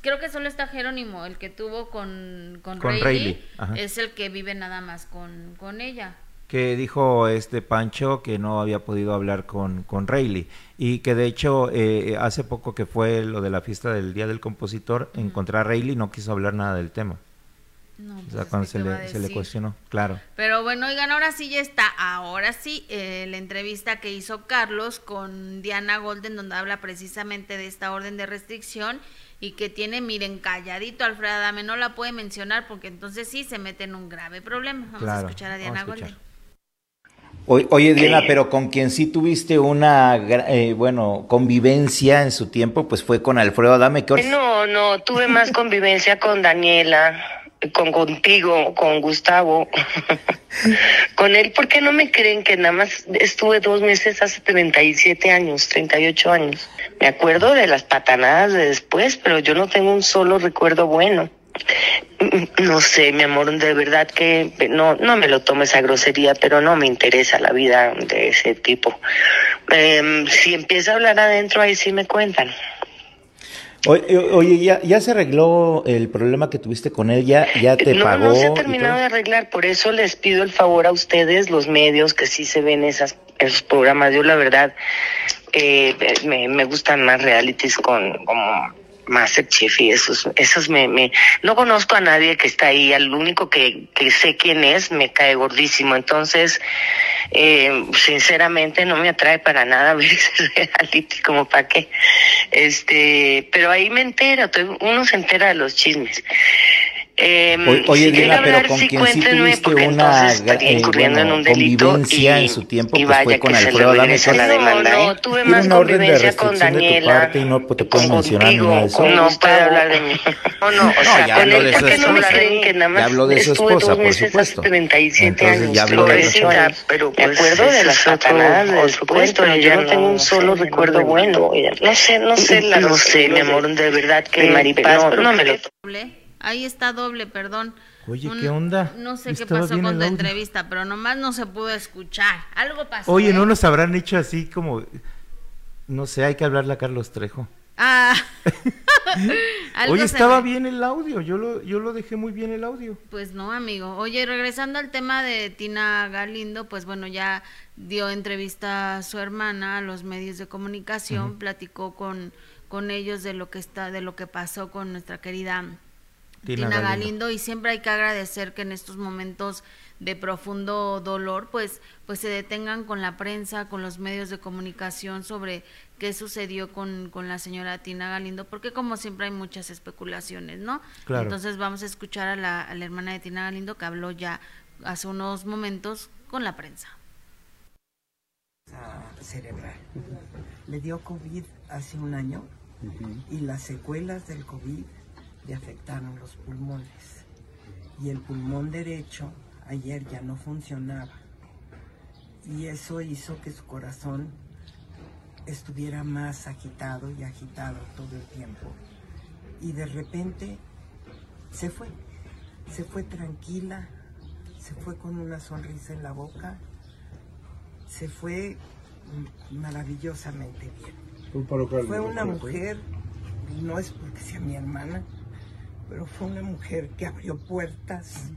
Creo que solo está Jerónimo, el que tuvo con, con, Con Rayleigh, es el que vive nada más con, con ella. que dijo este Pancho que no había podido hablar con, con Rayleigh y que de hecho eh, hace poco que fue lo de la fiesta del Día del Compositor, encontró a Rayleigh no quiso hablar nada del tema. No, O pues sea, es cuando se le, se le decir. cuestionó, claro. Pero bueno, oigan, ahora sí ya está. Ahora sí, eh, la entrevista que hizo Carlos con Diana Golden, donde habla precisamente de esta orden de restricción y que tiene, miren, calladito Alfredo Adame, no la puede mencionar porque entonces sí se mete en un grave problema. Vamos a escuchar a Diana. Golden. Oye, Diana, pero con quien sí tuviste una, eh, bueno, convivencia en su tiempo, pues fue con Alfredo Adame. ¿qué No, no, tuve más convivencia con Daniela, con contigo, con Gustavo, con él, porque no me creen que nada más estuve dos meses hace 37 años, 38 años. Me acuerdo de las patanadas de después, pero yo no tengo un solo recuerdo bueno. No sé, mi amor, de verdad que no, no me lo tomes a grosería, pero no me interesa la vida de ese tipo. Em, si empieza a hablar adentro, ahí sí me cuentan. Oye, oye, ya, ya se arregló el problema que tuviste con él, ya, ya te no, pagó. no se ha terminado de arreglar, por eso les pido el favor a ustedes, los medios, que sí se ven esas, esos programas. Yo la verdad eh, me, me gustan más realities con como Masterchef y esos, esos me, me, no conozco a nadie que está ahí, al único que, que sé quién es me cae gordísimo, entonces eh, sinceramente no me atrae para nada ver ese reality como para qué, este, pero ahí me entero, uno se entera de los chismes. Eh, Oye, si Diana, pero con quien sí tuviste porque una eh, bueno, en un delito convivencia y, en su tiempo, y pues, vaya fue con Alfredo Adame. la No, demanda. no, ¿eh? tuve más una orden de restricción de tu Daniela, parte y no te puedo mencionar ni nada de eso. no puede hablar de mí. No, no, o No, sea, ya con habló él, de su ¿por no esposa. creen que nada más Ya habló de su esposa, dos por supuesto. hace 37 Entonces, años? ya habló de su esposa. pero pues, me acuerdo de las después, cuento, pero yo ya no tengo un no solo recuerdo no bueno. No sé, no sé, la no sé, mi amor, de verdad que Maripaz, no, no me lo. Ahí está doble, perdón. Oye, Un- ¿qué onda? No sé qué pasó con la entrevista, pero nomás no se pudo escuchar. Algo pasó. Oye, ¿eh? ¿no nos habrán hecho así como... No sé, hay que hablarle a Carlos Trejo. Ah. Oye, estaba me- bien el audio, yo lo, yo lo dejé muy bien el audio. Pues no, amigo. Oye, regresando al tema de Tina Galindo, pues bueno, ya dio entrevista a su hermana a los medios de comunicación, platicó con, con ellos de lo que está, de lo que pasó con nuestra querida Tina Tina, Galindo. Galindo. y siempre hay que agradecer que en estos momentos de profundo dolor pues pues se detengan con la prensa con los medios de comunicación sobre qué sucedió con, con la señora Tina Galindo porque como siempre hay muchas especulaciones no Claro. entonces vamos a escuchar a la, a la hermana de Tina Galindo que habló ya hace unos momentos con la prensa cerebral. Le dio COVID hace un año y las secuelas del COVID le afectaron los pulmones. Y el pulmón derecho ayer ya no funcionaba. Y eso hizo que su corazón estuviera más agitado y agitado todo el tiempo. Y de repente se fue. Se fue tranquila, se fue con una sonrisa en la boca, se fue maravillosamente bien. Fue una mujer, no es porque sea mi hermana, pero fue una mujer que abrió puertas,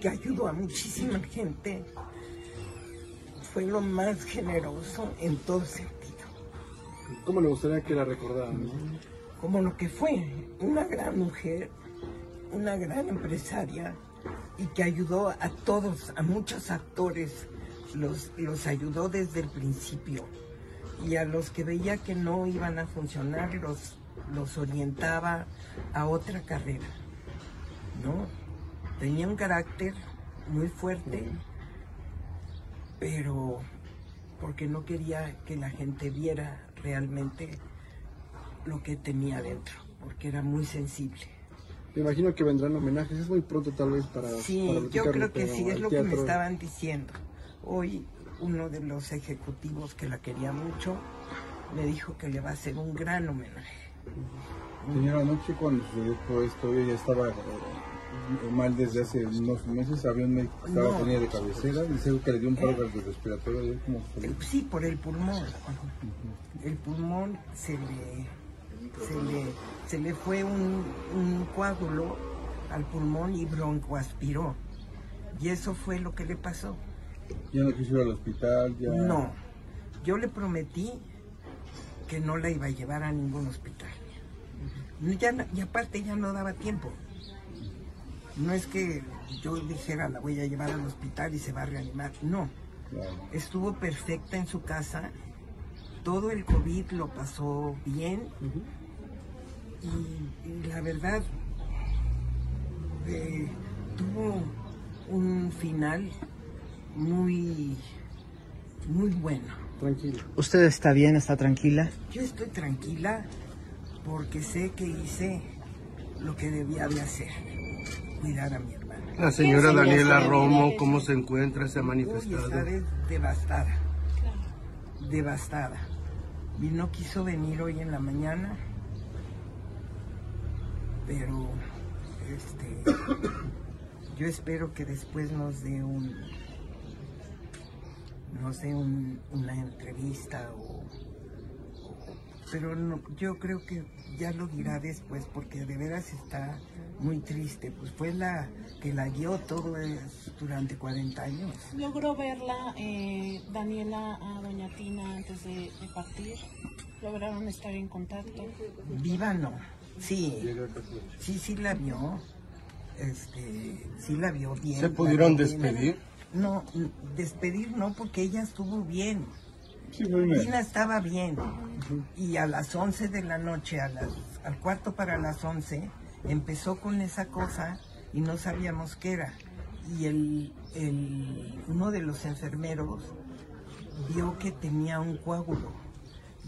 que ayudó a muchísima gente. Fue lo más generoso en todo sentido. ¿Cómo le gustaría que la recordaran? Como lo que fue, una gran mujer, una gran empresaria y que ayudó a todos, a muchos actores, los, los ayudó desde el principio y a los que veía que no iban a funcionar los, los orientaba a otra carrera, ¿no? Tenía un carácter muy fuerte, pero porque no quería que la gente viera realmente lo que tenía dentro, porque era muy sensible. Me imagino que vendrán homenajes, es muy pronto tal vez para... Sí, yo creo que sí, es lo que me estaban diciendo. Hoy uno de los ejecutivos que la quería mucho me dijo que le va a hacer un gran homenaje. Señora, anoche cuando se esto, ella estaba eh, mal desde hace unos meses, había un médico que estaba tenía de cabecera, dice que le dio un paro eh, respiratorio. ¿cómo sí, por el pulmón. El pulmón se le, se le, se le fue un, un coágulo al pulmón y broncoaspiró. Y eso fue lo que le pasó. ¿Ya no quiso ir al hospital? Ya... No, yo le prometí que no la iba a llevar a ningún hospital. Ya, y aparte ya no daba tiempo. No es que yo dijera la voy a llevar al hospital y se va a reanimar. No. Estuvo perfecta en su casa. Todo el COVID lo pasó bien. y, la verdad eh, tuvo un final muy, muy bueno. Tranquila. ¿Usted está bien? ¿Está tranquila? Yo estoy tranquila porque sé que hice lo que debía de hacer, cuidar a mi hermana. La señora Daniela Romo, ¿cómo se encuentra? ¿Se ha manifestado? está devastada, devastada. Y no quiso venir hoy en la mañana, pero este, yo espero que después nos dé un, no sé, una entrevista o... Pero no, yo creo que ya lo dirá después porque de veras está muy triste. Pues fue la que la guió todo durante 40 años. ¿Logró verla, eh, Daniela, a Doña Tina antes de, partir? ¿Lograron estar en contacto? Viva no. Sí, sí, sí la vio. Este, sí la vio bien. ¿Se pudieron despedir? No, despedir no, porque ella estuvo bien. Sí, estaba bien. Y a las 11 de la noche, a las, al cuarto para las 11, empezó con esa cosa y no sabíamos qué era. Y el, el, uno de los enfermeros vio que tenía un coágulo.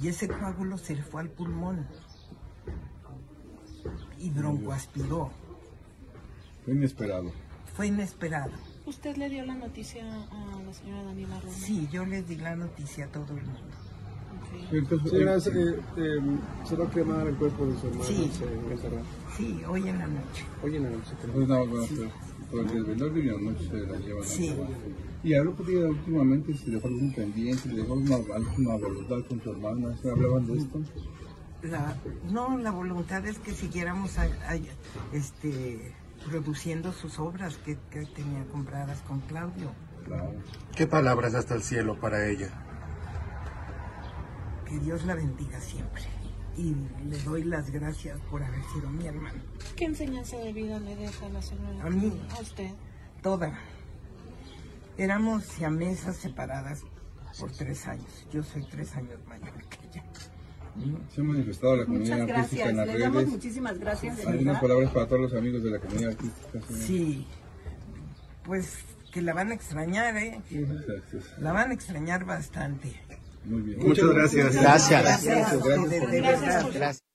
Y ese coágulo se le fue al pulmón. Y broncoaspiró. Fue inesperado. Fue inesperado. ¿Usted le dio la noticia a la señora Daniela Romo? Sí, yo le di la noticia a todo el mundo. Entonces, eh, eh, ¿se va a quemar el cuerpo de su hermano? Sí. Sí, hoy en la noche. Hoy en la noche. Entonces, no, bueno, sí. por el velorio y la noche se la llevan sí. Y habló contigo últimamente si dejó algún pendiente, dejó alguna, alguna voluntad con su hermana, ¿se hablaban de esto? La, no, la voluntad es que siguiéramos a, a, este produciendo sus obras que, tenía compradas con Claudio. ¿Qué palabras hasta el cielo para ella? Que Dios la bendiga siempre. Y le doy las gracias por haber sido mi hermano. ¿Qué enseñanza de vida le deja la señora? A mí. A usted. Toda. Éramos siamesas separadas por tres años. Yo soy tres años mayor. Se ha manifestado la comunidad artística en las redes. Damos muchísimas gracias. Algunas palabras para todos los amigos de la comunidad artística. Sí, pues que la van a extrañar, ¿eh? La van a extrañar bastante. Muy bien. Muchas gracias. Gracias. Gracias. gracias. gracias.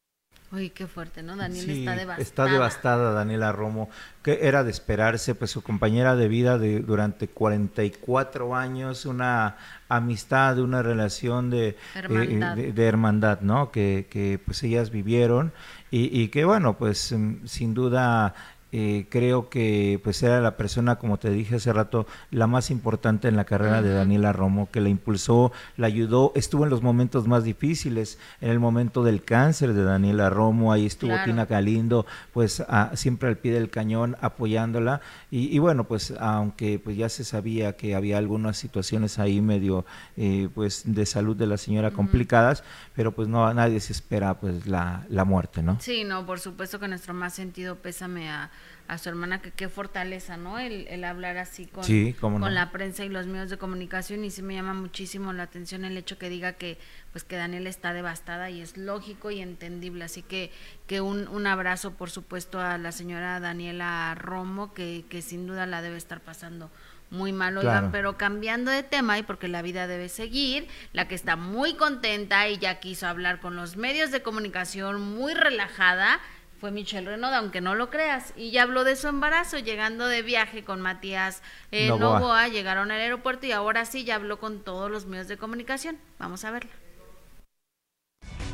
Uy, qué fuerte, ¿no? Daniela está devastada. Está devastada Daniela Romo, que era de esperarse, pues su compañera de vida de, durante 44 años, una amistad, una relación de eh, hermandad, de, hermandad ¿no? Que, que, pues ellas vivieron y, y que bueno, pues mm, sin duda eh, creo que pues era la persona, como te dije hace rato, la más importante en la carrera de Daniela Romo, que la impulsó, la ayudó, estuvo en los momentos más difíciles, en el momento del cáncer de Daniela Romo, ahí estuvo Tina Galindo, pues siempre al pie del cañón apoyándola y, bueno, pues aunque pues ya se sabía que había algunas situaciones ahí medio eh, pues de salud de la señora complicadas, pero pues no nadie se espera pues la, la muerte, ¿no? Sí, no, por supuesto que nuestro más sentido pésame a a su hermana, que qué fortaleza, ¿no? El, hablar así con, con la prensa y los medios de comunicación y sí me llama muchísimo la atención el hecho que diga que pues que Daniel está devastada y es lógico y entendible, así que que un, un abrazo por supuesto a la señora Daniela Romo que, que sin duda la debe estar pasando muy mal, oigan, pero cambiando de tema y porque la vida debe seguir, la que está muy contenta y ya quiso hablar con los medios de comunicación muy relajada fue Michelle Renaud, aunque no lo creas, y ya habló de su embarazo, llegando de viaje con Matías eh, Novoa. llegaron al aeropuerto y ahora sí ya habló con todos los medios de comunicación. Vamos a verla.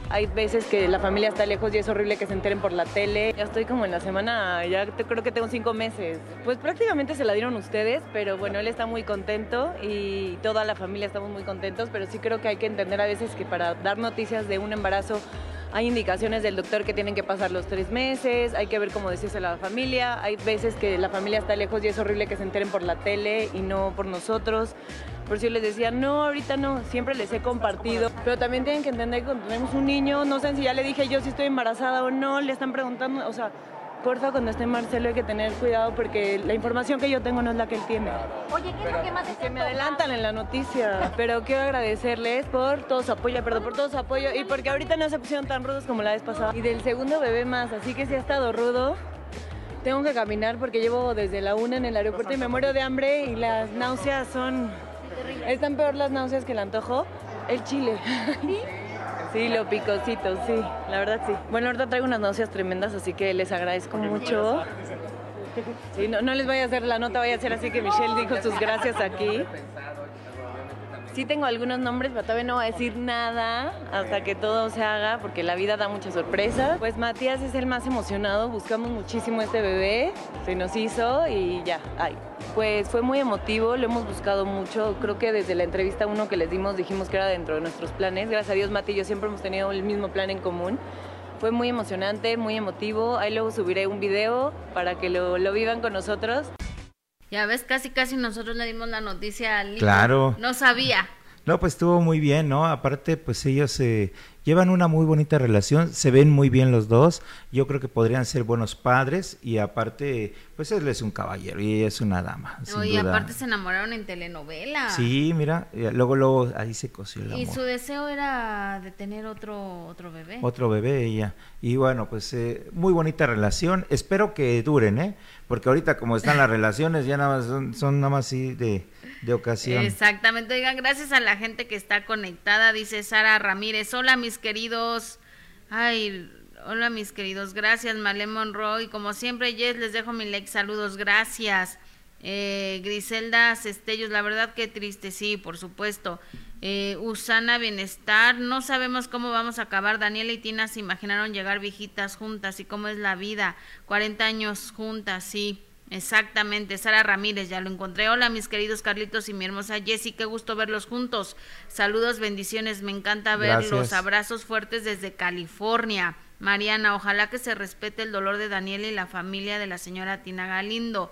Hay veces que la familia está lejos y es horrible que se enteren por la tele. Ya estoy como en la semana, ya creo que tengo cinco meses. Pues prácticamente se la dieron ustedes, pero bueno, él está muy contento y toda la familia estamos muy contentos, pero sí creo que hay que entender a veces que para dar noticias de un embarazo hay indicaciones del doctor que tienen que pasar los tres meses, hay que ver cómo decirse a la familia, hay veces que la familia está lejos y es horrible que se enteren por la tele y no por nosotros. Por yo les decía, no, ahorita no, siempre les he compartido. Pero también tienen que entender que cuando tenemos un niño, no sé si ya le dije yo si estoy embarazada o no, le están preguntando, o sea, porfa, cuando esté Marcelo hay que tener cuidado porque la información que yo tengo no es la que él tiene. Oye, ¿qué es lo que más Que me adelantan en la noticia, pero quiero agradecerles por todo su apoyo, perdón, por todo su apoyo y porque ahorita no se pusieron tan rudos como la vez pasada. Y del segundo bebé más, así que si ha estado rudo. Tengo que caminar porque llevo desde la una en el aeropuerto y me muero de hambre y las náuseas son... Están peor las náuseas que el antojo. El chile. Sí, lo picosito, sí, la verdad sí. Bueno, ahorita traigo unas náuseas tremendas, así que les agradezco mucho. Sí, no, no les vaya a hacer la nota, vaya a ser así que Michelle dijo sus gracias aquí. Sí tengo algunos nombres, pero todavía no voy a decir nada hasta que todo se haga, porque la vida da muchas sorpresas. Pues Matías es el más emocionado, buscamos muchísimo este bebé, se nos hizo y ya, ay. Pues fue muy emotivo, lo hemos buscado mucho, creo que desde la entrevista uno que les dimos dijimos que era dentro de nuestros planes. Gracias a Dios Mati y yo siempre hemos tenido el mismo plan en común. Fue muy emocionante, muy emotivo. Ahí luego subiré un video para que lo, lo vivan con nosotros. Ya ves, casi casi nosotros le dimos la noticia al Claro. No sabía. No, pues estuvo muy bien, ¿no? Aparte, pues ellos eh, llevan una muy bonita relación, se ven muy bien los dos, yo creo que podrían ser buenos padres y aparte, pues él es un caballero y ella es una dama. y aparte se enamoraron en telenovela. Sí, mira, luego, luego ahí se coció el amor. Y su deseo era de tener otro, otro bebé. Otro bebé ella. Y bueno, pues eh, muy bonita relación, espero que duren, ¿eh? Porque ahorita como están las relaciones ya nada más son, nada más así de de ocasión. Exactamente, oigan, gracias a la gente que está conectada, dice Sara Ramírez, hola mis queridos, ay, hola mis queridos, gracias Malé Monroy, como siempre, Yes, les dejo mi like, saludos, gracias. Eh, Griselda Cestellos, la verdad que triste, sí, por supuesto. Eh, Usana Bienestar, no sabemos cómo vamos a acabar. Daniela y Tina se imaginaron llegar viejitas juntas y cómo es la vida. 40 años juntas, sí. Exactamente, Sara Ramírez, ya lo encontré. Hola, mis queridos Carlitos y mi hermosa Jessie, qué gusto verlos juntos. Saludos, bendiciones, me encanta verlos. Abrazos fuertes desde California. Mariana, ojalá que se respete el dolor de Daniel y la familia de la señora Tina Galindo.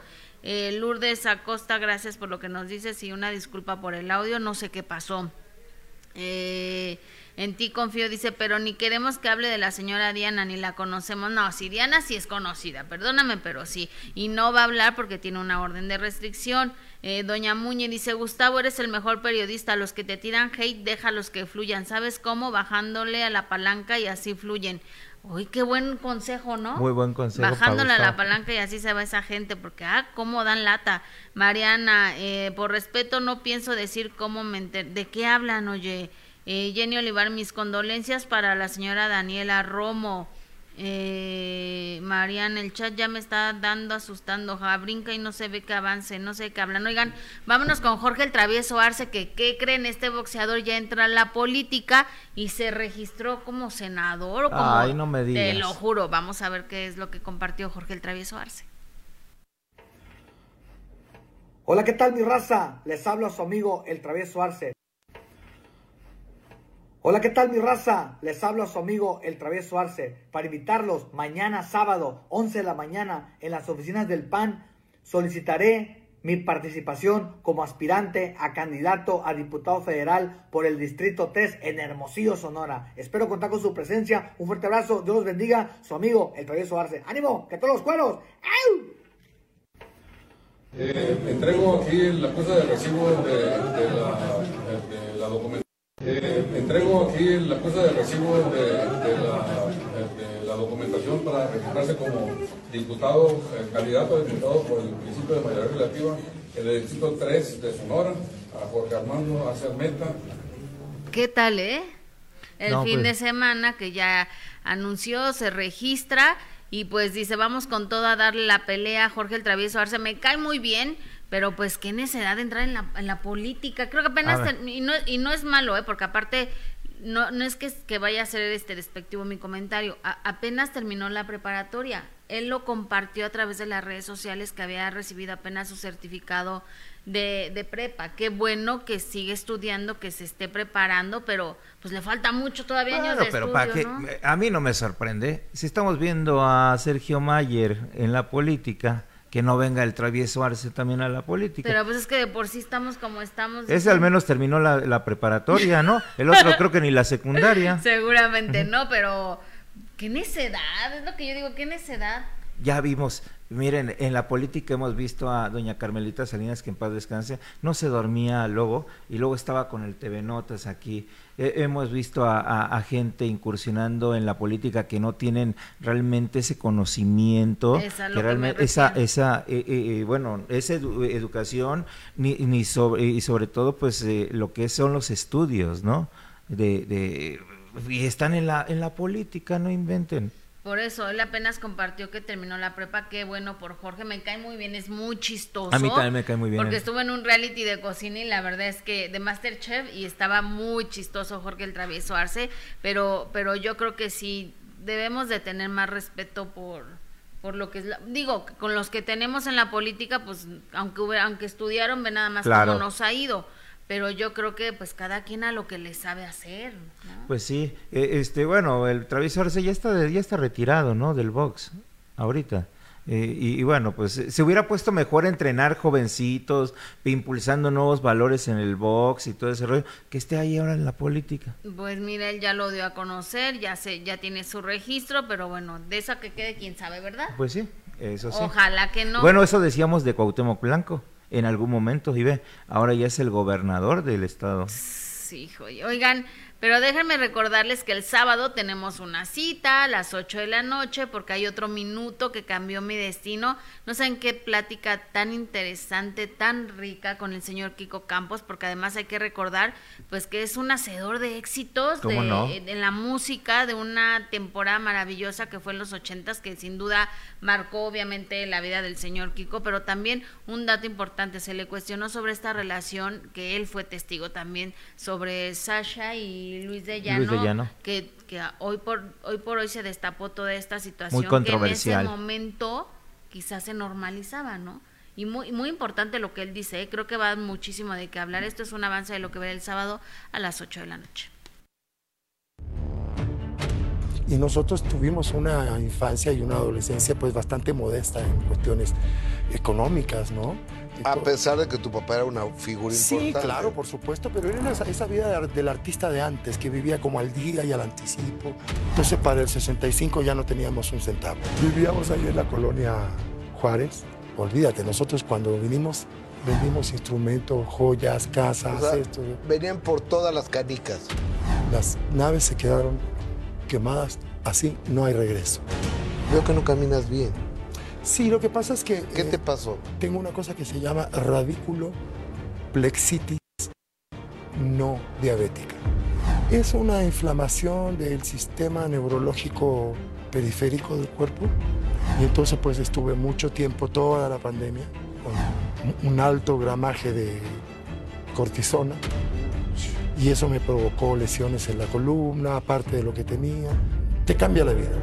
Eh, Lourdes Acosta, gracias por lo que nos dices y una disculpa por el audio, no sé qué pasó. Eh, en ti confío, dice, pero ni queremos que hable de la señora Diana, ni la conocemos. No, si Diana sí es conocida, perdóname, pero sí. Y no va a hablar porque tiene una orden de restricción. Eh, Doña Muñe dice, Gustavo, eres el mejor periodista. Los que te tiran hate, déjalos que fluyan. ¿Sabes cómo? Bajándole a la palanca y así fluyen. Uy, qué buen consejo, ¿no? Muy buen consejo. Bajándole a la palanca y así se va esa gente, porque, ah, cómo dan lata. Mariana, eh, por respeto no pienso decir cómo me ¿De qué hablan, oye? Eh, Jenny Olivar, mis condolencias para la señora Daniela Romo. Eh, Marian, el chat ya me está dando asustando, ja, brinca y no se ve que avance, no sé qué hablan. Oigan, vámonos con Jorge el Travieso Arce, que ¿qué creen? Este boxeador ya entra a la política y se registró como senador o como... Ay, no me digas. Te lo juro, vamos a ver qué es lo que compartió Jorge el Travieso Arce. Hola, ¿qué tal mi raza? Les hablo a su amigo el Travieso Arce. Hola, ¿qué tal mi raza? Les hablo a su amigo El Travieso Arce para invitarlos mañana sábado 11 de la mañana en las oficinas del PAN. Solicitaré mi participación como aspirante a candidato a diputado federal por el Distrito 3 en Hermosillo, Sonora. Espero contar con su presencia. Un fuerte abrazo. Dios los bendiga. Su amigo El Travieso Arce. ¡Ánimo! ¡Que todos los cueros! Eh, entrego aquí la cosa de recibo de la documentación. Eh, entrego aquí la cosa de recibo de, de, la, de, la, documentación para registrarse como diputado, eh, candidato a diputado por el principio de mayoría relativa en el distrito 3 de Sonora, a Jorge Armando Meta. ¿Qué tal, eh? El No, fin pues. de semana que ya anunció, se registra y pues dice, vamos con todo a darle la pelea a Jorge el Travieso Arce. Me cae muy bien, pero pues qué necesidad de entrar en la, en la política. Creo que apenas, y, no, y no es malo, ¿eh? porque aparte no, no es que, que vaya a ser este despectivo mi comentario, A- apenas terminó la preparatoria. Él lo compartió a través de las redes sociales que había recibido apenas su certificado de, de prepa. Qué bueno que sigue estudiando, que se esté preparando, pero pues le falta mucho todavía años Claro, de pero estudio, para que ¿no? a mí no me sorprende. Si estamos viendo a Sergio Mayer en la política, que no venga el travieso Arce también a la política. Pero pues es que de por sí estamos como estamos. Ese al menos terminó la, la preparatoria, ¿no? El otro creo que ni la secundaria. Seguramente no, pero qué necedad, es lo que yo digo, qué necedad. Ya vimos, miren, en la política hemos visto a doña Carmelita Salinas, que en paz descanse, no se dormía luego y luego estaba con el TV Notas aquí. Eh, hemos visto a, a- a gente incursionando en la política que no tienen realmente ese conocimiento, Es que realmente esa, esa eh, eh, eh, bueno, esa edu- educación ni, ni sobre, y sobre todo pues eh, lo que son los estudios, ¿no? De, de, y están en la, en la política, no inventen. Por eso, él apenas compartió que terminó la prepa, qué bueno por Jorge, me cae muy bien, es muy chistoso. A mí también me cae muy bien Porque él. estuvo en un reality de cocina y la verdad es que de Masterchef y estaba muy chistoso Jorge el Travieso Arce, pero, pero yo creo que sí debemos de tener más respeto por por lo que es la- digo con los que tenemos en la política pues aunque aunque estudiaron ve nada más Claro. cómo nos ha ido pero yo creo que pues cada quien a lo que le sabe hacer ¿no? Pues sí, eh, este, bueno, el Travieso Arce ya está, de- ya está retirado, ¿no? Del box, ahorita. Eh, y, y bueno, pues eh, se hubiera puesto mejor a entrenar jovencitos, impulsando nuevos valores en el box y todo ese rollo, que esté ahí ahora en la política. Pues mira, él ya lo dio a conocer, ya se, ya tiene su registro, pero bueno, de esa que quede quién sabe, ¿verdad? Pues sí, eso sí. Ojalá que no. Bueno, eso decíamos de Cuauhtémoc Blanco en algún momento, y ve, ahora ya es el gobernador del estado. Sí, oigan, pero déjenme recordarles que el sábado tenemos una cita a las 8 de la noche porque hay otro minuto que cambió mi destino. No saben qué plática tan interesante, tan rica con el señor Kiko Campos, porque además hay que recordar pues que es un hacedor de éxitos ¿Cómo de, no? en la música de una temporada maravillosa que fue en los ochentas que sin duda marcó obviamente la vida del señor Kiko pero también un dato importante se le cuestionó sobre esta relación que él fue testigo también sobre Sasha y Luis de Llano, Luis de Llano. que, que hoy por hoy por hoy se destapó toda esta situación Muy controversial. que en ese momento quizás se normalizaba no y muy, muy importante lo que él dice, ¿eh? creo que va muchísimo de qué hablar. Esto es un avance de lo que verá el sábado a las 8 de la noche. y nosotros tuvimos una infancia y una adolescencia pues bastante modesta en cuestiones económicas, ¿no? A pesar de que tu papá era una figura Sí, importante. claro, por supuesto, pero era esa, esa vida de- del artista de antes, que vivía como al día y al anticipo. Entonces para el 65 ya no teníamos un centavo. Vivíamos ahí en la colonia Juárez. Olvídate, nosotros cuando vinimos vendimos instrumentos, joyas, casas, O sea, esto. venían por todas las canicas. Las naves se quedaron quemadas, así no hay regreso. Veo que no caminas bien. Sí, lo que pasa es que... ¿Qué te pasó? Tengo una cosa que se llama radículo plexitis no diabética. Es una inflamación del sistema neurológico periférico del cuerpo y entonces pues estuve mucho tiempo, toda la pandemia, con un alto gramaje de cortisona y eso me provocó lesiones en la columna, aparte de lo que tenía. Te cambia la vida.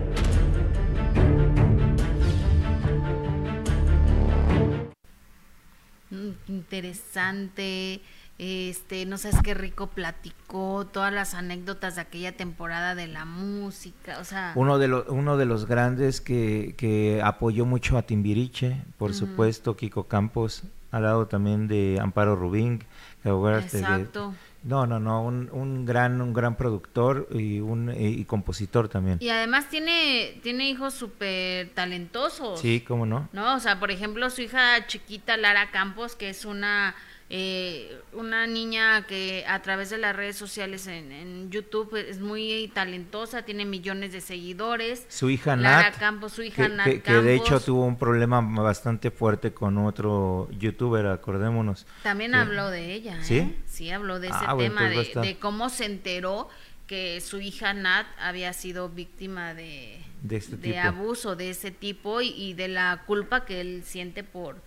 Interesante, este, no sabes qué rico platicó, todas las anécdotas de aquella temporada de la música, o sea... Uno de, los uno de los grandes que, que apoyó mucho a Timbiriche, por supuesto, Kiko Campos, al lado también de Amparo Rubín, que Exacto. No, no, no, un, un, gran, un gran productor y un y compositor también. Y además tiene, tiene hijos súper talentosos. Sí, cómo no. No, o sea, por ejemplo, su hija chiquita Lara Campos, que es una eh, una niña que a través de las redes sociales en, YouTube es muy talentosa, tiene millones de seguidores. Su hija Nat, Campos, su hija que, Nat que, de hecho tuvo un problema bastante fuerte con otro youtuber, acordémonos. También habló de ella, ¿eh? ¿Sí? Sí, habló de ese ah, tema, de, cómo se enteró que su hija Nat había sido víctima de, de, este abuso de ese tipo y de la culpa que él siente por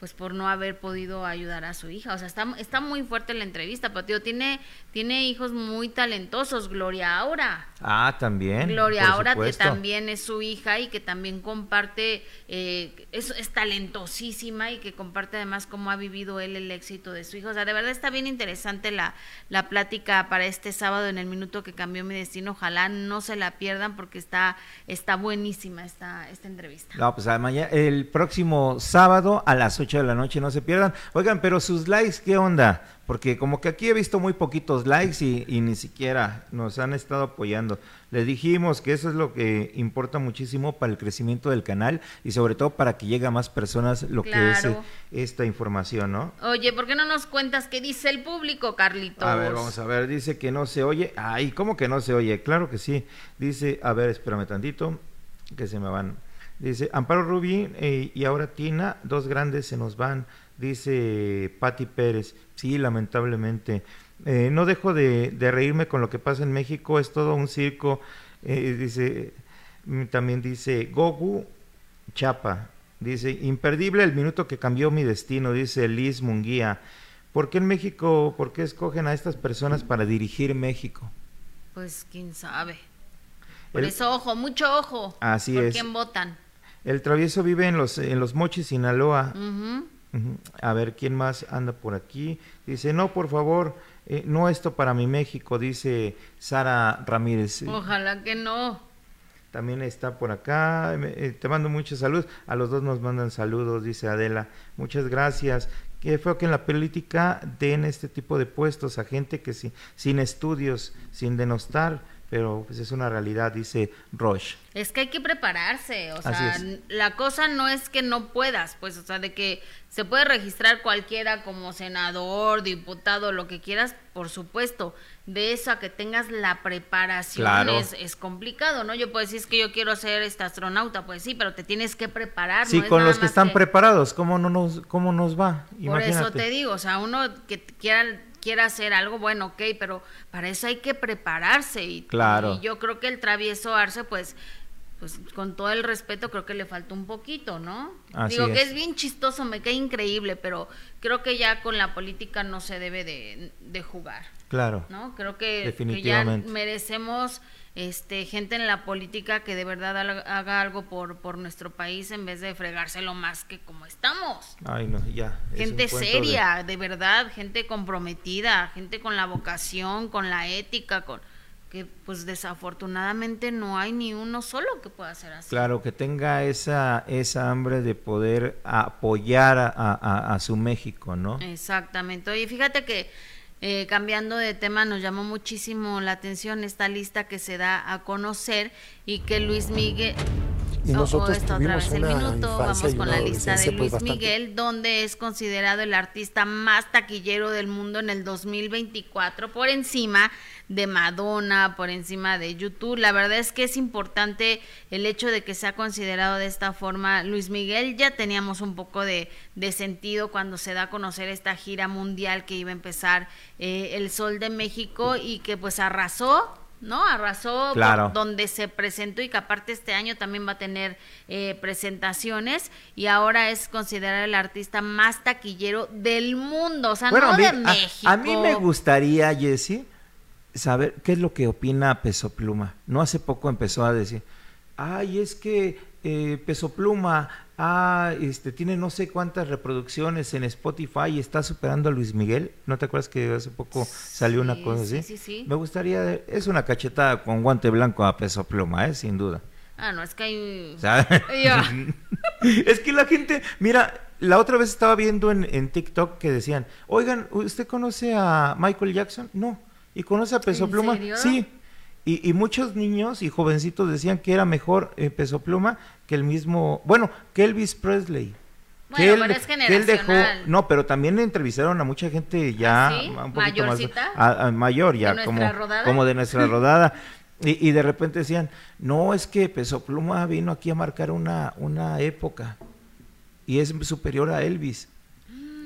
pues por no haber podido ayudar a su hija. O sea, está, está muy fuerte la entrevista, pero tío, tiene, tiene hijos muy talentosos. Gloria Aura. Ah, también. Gloria Aura, que también es su hija y que también comparte, eh, es, es, talentosísima y que comparte además cómo ha vivido él el éxito de su hijo. O sea, de verdad está bien interesante la, la plática para este sábado en el minuto que cambió mi destino. Ojalá no se la pierdan porque está, está buenísima esta, esta entrevista. No, pues mañana, el próximo sábado a las 8 de la noche, no se pierdan. Oigan, pero sus likes, ¿qué onda? Porque como que aquí he visto muy poquitos likes y, ni siquiera nos han estado apoyando. Les dijimos que eso es lo que importa muchísimo para el crecimiento del canal y sobre todo para que llegue a más personas lo que es eh, esta información, ¿no? Oye, ¿por qué no nos cuentas qué dice el público, Carlitos? A ver, vamos a ver, dice que no se oye. Ay, ¿cómo que no se oye? Claro que sí. Dice, a ver, espérame tantito, que se me van Dice, Amparo Rubí eh, y ahora Tina, dos grandes se nos van, dice Patti Pérez. Sí, lamentablemente. Eh, no dejo de, reírme con lo que pasa en México, es todo un circo. Eh, dice, mm, también dice Gogu Chapa. Dice, imperdible el minuto que cambió mi destino, dice Liz Munguía. ¿Por qué en México, por qué escogen a estas personas para dirigir México? Pues quién sabe. Por eso, ojo, mucho ojo. Así ¿Por es. quién votan? El travieso vive en los, en los Mochis, Sinaloa. A ver, ¿quién más anda por aquí? Dice, no, por favor, eh, no esto para mi México, dice Sara Ramírez. Ojalá que no. También está por acá, eh, te mando muchos saludos. A los dos nos mandan saludos, dice Adela. Muchas gracias. Qué feo que en la política den este tipo de puestos a gente que sin estudios, sin denostar, pero pues es una realidad, dice Roche. Es que hay que prepararse, o sea, la cosa no es que no puedas, pues, o sea, de que se puede registrar cualquiera como senador, diputado, lo que quieras, por supuesto, de eso a que tengas la preparación es, complicado, ¿no? Yo puedo decir, es que yo quiero ser este astronauta, pues sí, pero te tienes que preparar. Sí, con los que están preparados, ¿cómo, no nos, ¿cómo nos va? Por eso te digo, o sea, uno que quiera quiera hacer algo, bueno, ok, pero para eso hay que prepararse. Y, claro. y yo creo que el travieso Arce, pues, pues con todo el respeto, creo que le falta un poquito, ¿no? Digo que es bien chistoso, me cae increíble, pero creo que ya con la política no se debe de, jugar. Claro. ¿No? Creo que, que ya merecemos este, gente en la política que de verdad haga algo por, por nuestro país en vez de fregárselo más que como estamos. Ay, no, ya. Gente seria, de... verdad, gente comprometida, gente con la vocación, con la ética, con que pues desafortunadamente no hay ni uno solo que pueda hacer así. Claro, que tenga esa, esa hambre de poder apoyar a, a, a su México, ¿no? Exactamente. Oye, fíjate que eh, cambiando de tema, nos llamó muchísimo la atención esta lista que se da a conocer y que Luis Miguel... Y nosotros oh, otra vez el minuto, vamos con la lista de pues, Luis Miguel, donde es considerado el artista más taquillero del mundo en el 2024, por encima de Madonna, por encima de YouTube. La verdad es que es importante el hecho de que sea considerado de esta forma. Luis Miguel ya teníamos un poco de, sentido cuando se da a conocer esta gira mundial que iba a empezar eh, El Sol de México y que pues arrasó ¿no? Arrasó donde se presentó y que aparte este año también va a tener eh, presentaciones y ahora es considerado el artista más taquillero del mundo, o sea, no de México. A, mí me gustaría, Jesse, saber qué es lo que opina Peso Pluma. No hace poco empezó a decir, ay, es que eh, Peso Pluma ah, este, tiene no sé cuántas reproducciones en Spotify y está superando a Luis Miguel. ¿No te acuerdas que hace poco salió una cosa así? Sí, sí, Me gustaría, es una cachetada con guante blanco a Peso Pluma, ¿eh? sin duda. Ah, no, es que hay... es que la gente, mira, la otra vez estaba viendo en, en, TikTok que decían, oigan, ¿usted conoce a Michael Jackson? No. ¿Y conoce a Peso Pluma? Sí. Y, y, muchos niños y jovencitos decían que era mejor eh, Peso Pluma que el mismo, bueno, que Elvis Presley. Bueno, que él, pero es que él dejó, no, pero también le entrevistaron a mucha gente ya ¿Ah, un poquito más a, mayor, ya como, como de nuestra rodada. Y, y, de repente decían, no, es que Peso Pluma vino aquí a marcar una, una época y es superior a Elvis.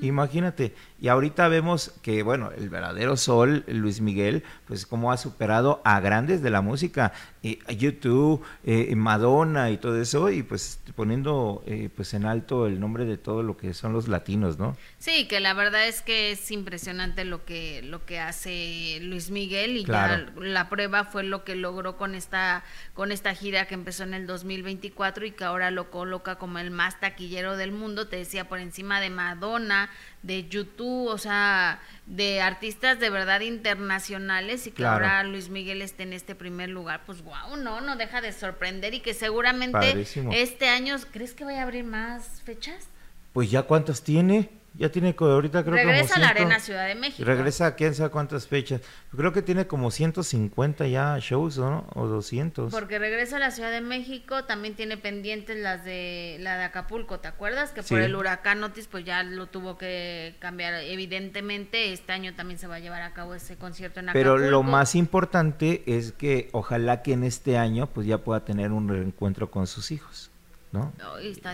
Imagínate, y ahorita vemos que, bueno, el verdadero sol, Luis Miguel, pues como ha superado a grandes de la música, eh, YouTube, eh, Madonna y todo eso, y pues poniendo eh, pues en alto el nombre de todo lo que son los latinos, ¿no? Sí, que la verdad es que es impresionante lo que, lo que hace Luis Miguel, y ya la prueba fue lo que logró con esta, con esta gira que empezó en el 2024 y que ahora lo coloca como el más taquillero del mundo, te decía, por encima de Madonna, de YouTube, o sea, de artistas de verdad internacionales y que ahora Luis Miguel esté en este primer lugar, pues wow, no, no deja de sorprender y que seguramente este año, ¿crees que vaya a abrir más fechas? Pues ya cuántas tiene. Ya tiene ahorita creo que Regresa a la Arena Ciudad de México. Regresa a quién sabe cuántas fechas. Creo que tiene como 150 ya shows, ¿no? O 200. Porque regresa a la Ciudad de México, también tiene pendientes las de la de Acapulco, ¿te acuerdas? Que por el huracán Otis pues ya lo tuvo que cambiar. Evidentemente este año también se va a llevar a cabo ese concierto en Acapulco. Pero lo más importante es que ojalá que en este año pues ya pueda tener un reencuentro con sus hijos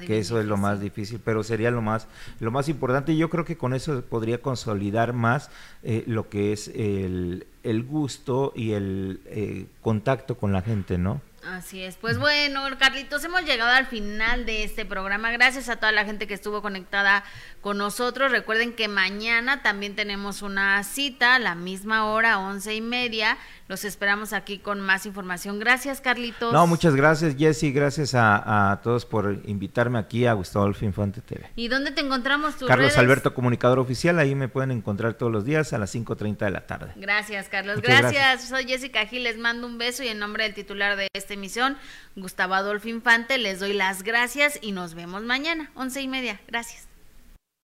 que eso es lo más difícil, pero sería lo más, lo más importante. Y yo creo que con eso podría consolidar más eh, lo que es el, el gusto y el eh, contacto con la gente, ¿no? Así es. Pues bueno, Carlitos, hemos llegado al final de este programa. Gracias a toda la gente que estuvo conectada con nosotros. Recuerden que mañana también tenemos una cita a la misma hora, once y media. Los esperamos aquí con más información. Gracias, Carlitos. No, muchas gracias, Jessy. Gracias a, todos por invitarme aquí a Gustavo Alfin Infante TV. ¿Y dónde te encontramos tú? Carlos Alberto, comunicador oficial. Ahí me pueden encontrar todos los días a las 5.30 de la tarde. Gracias, Carlos. Gracias. gracias. Soy Jessica Gil. Les mando un beso y en nombre del titular de esta emisión, Gustavo Adolfo Infante, les doy las gracias y nos vemos mañana, once y media. Gracias.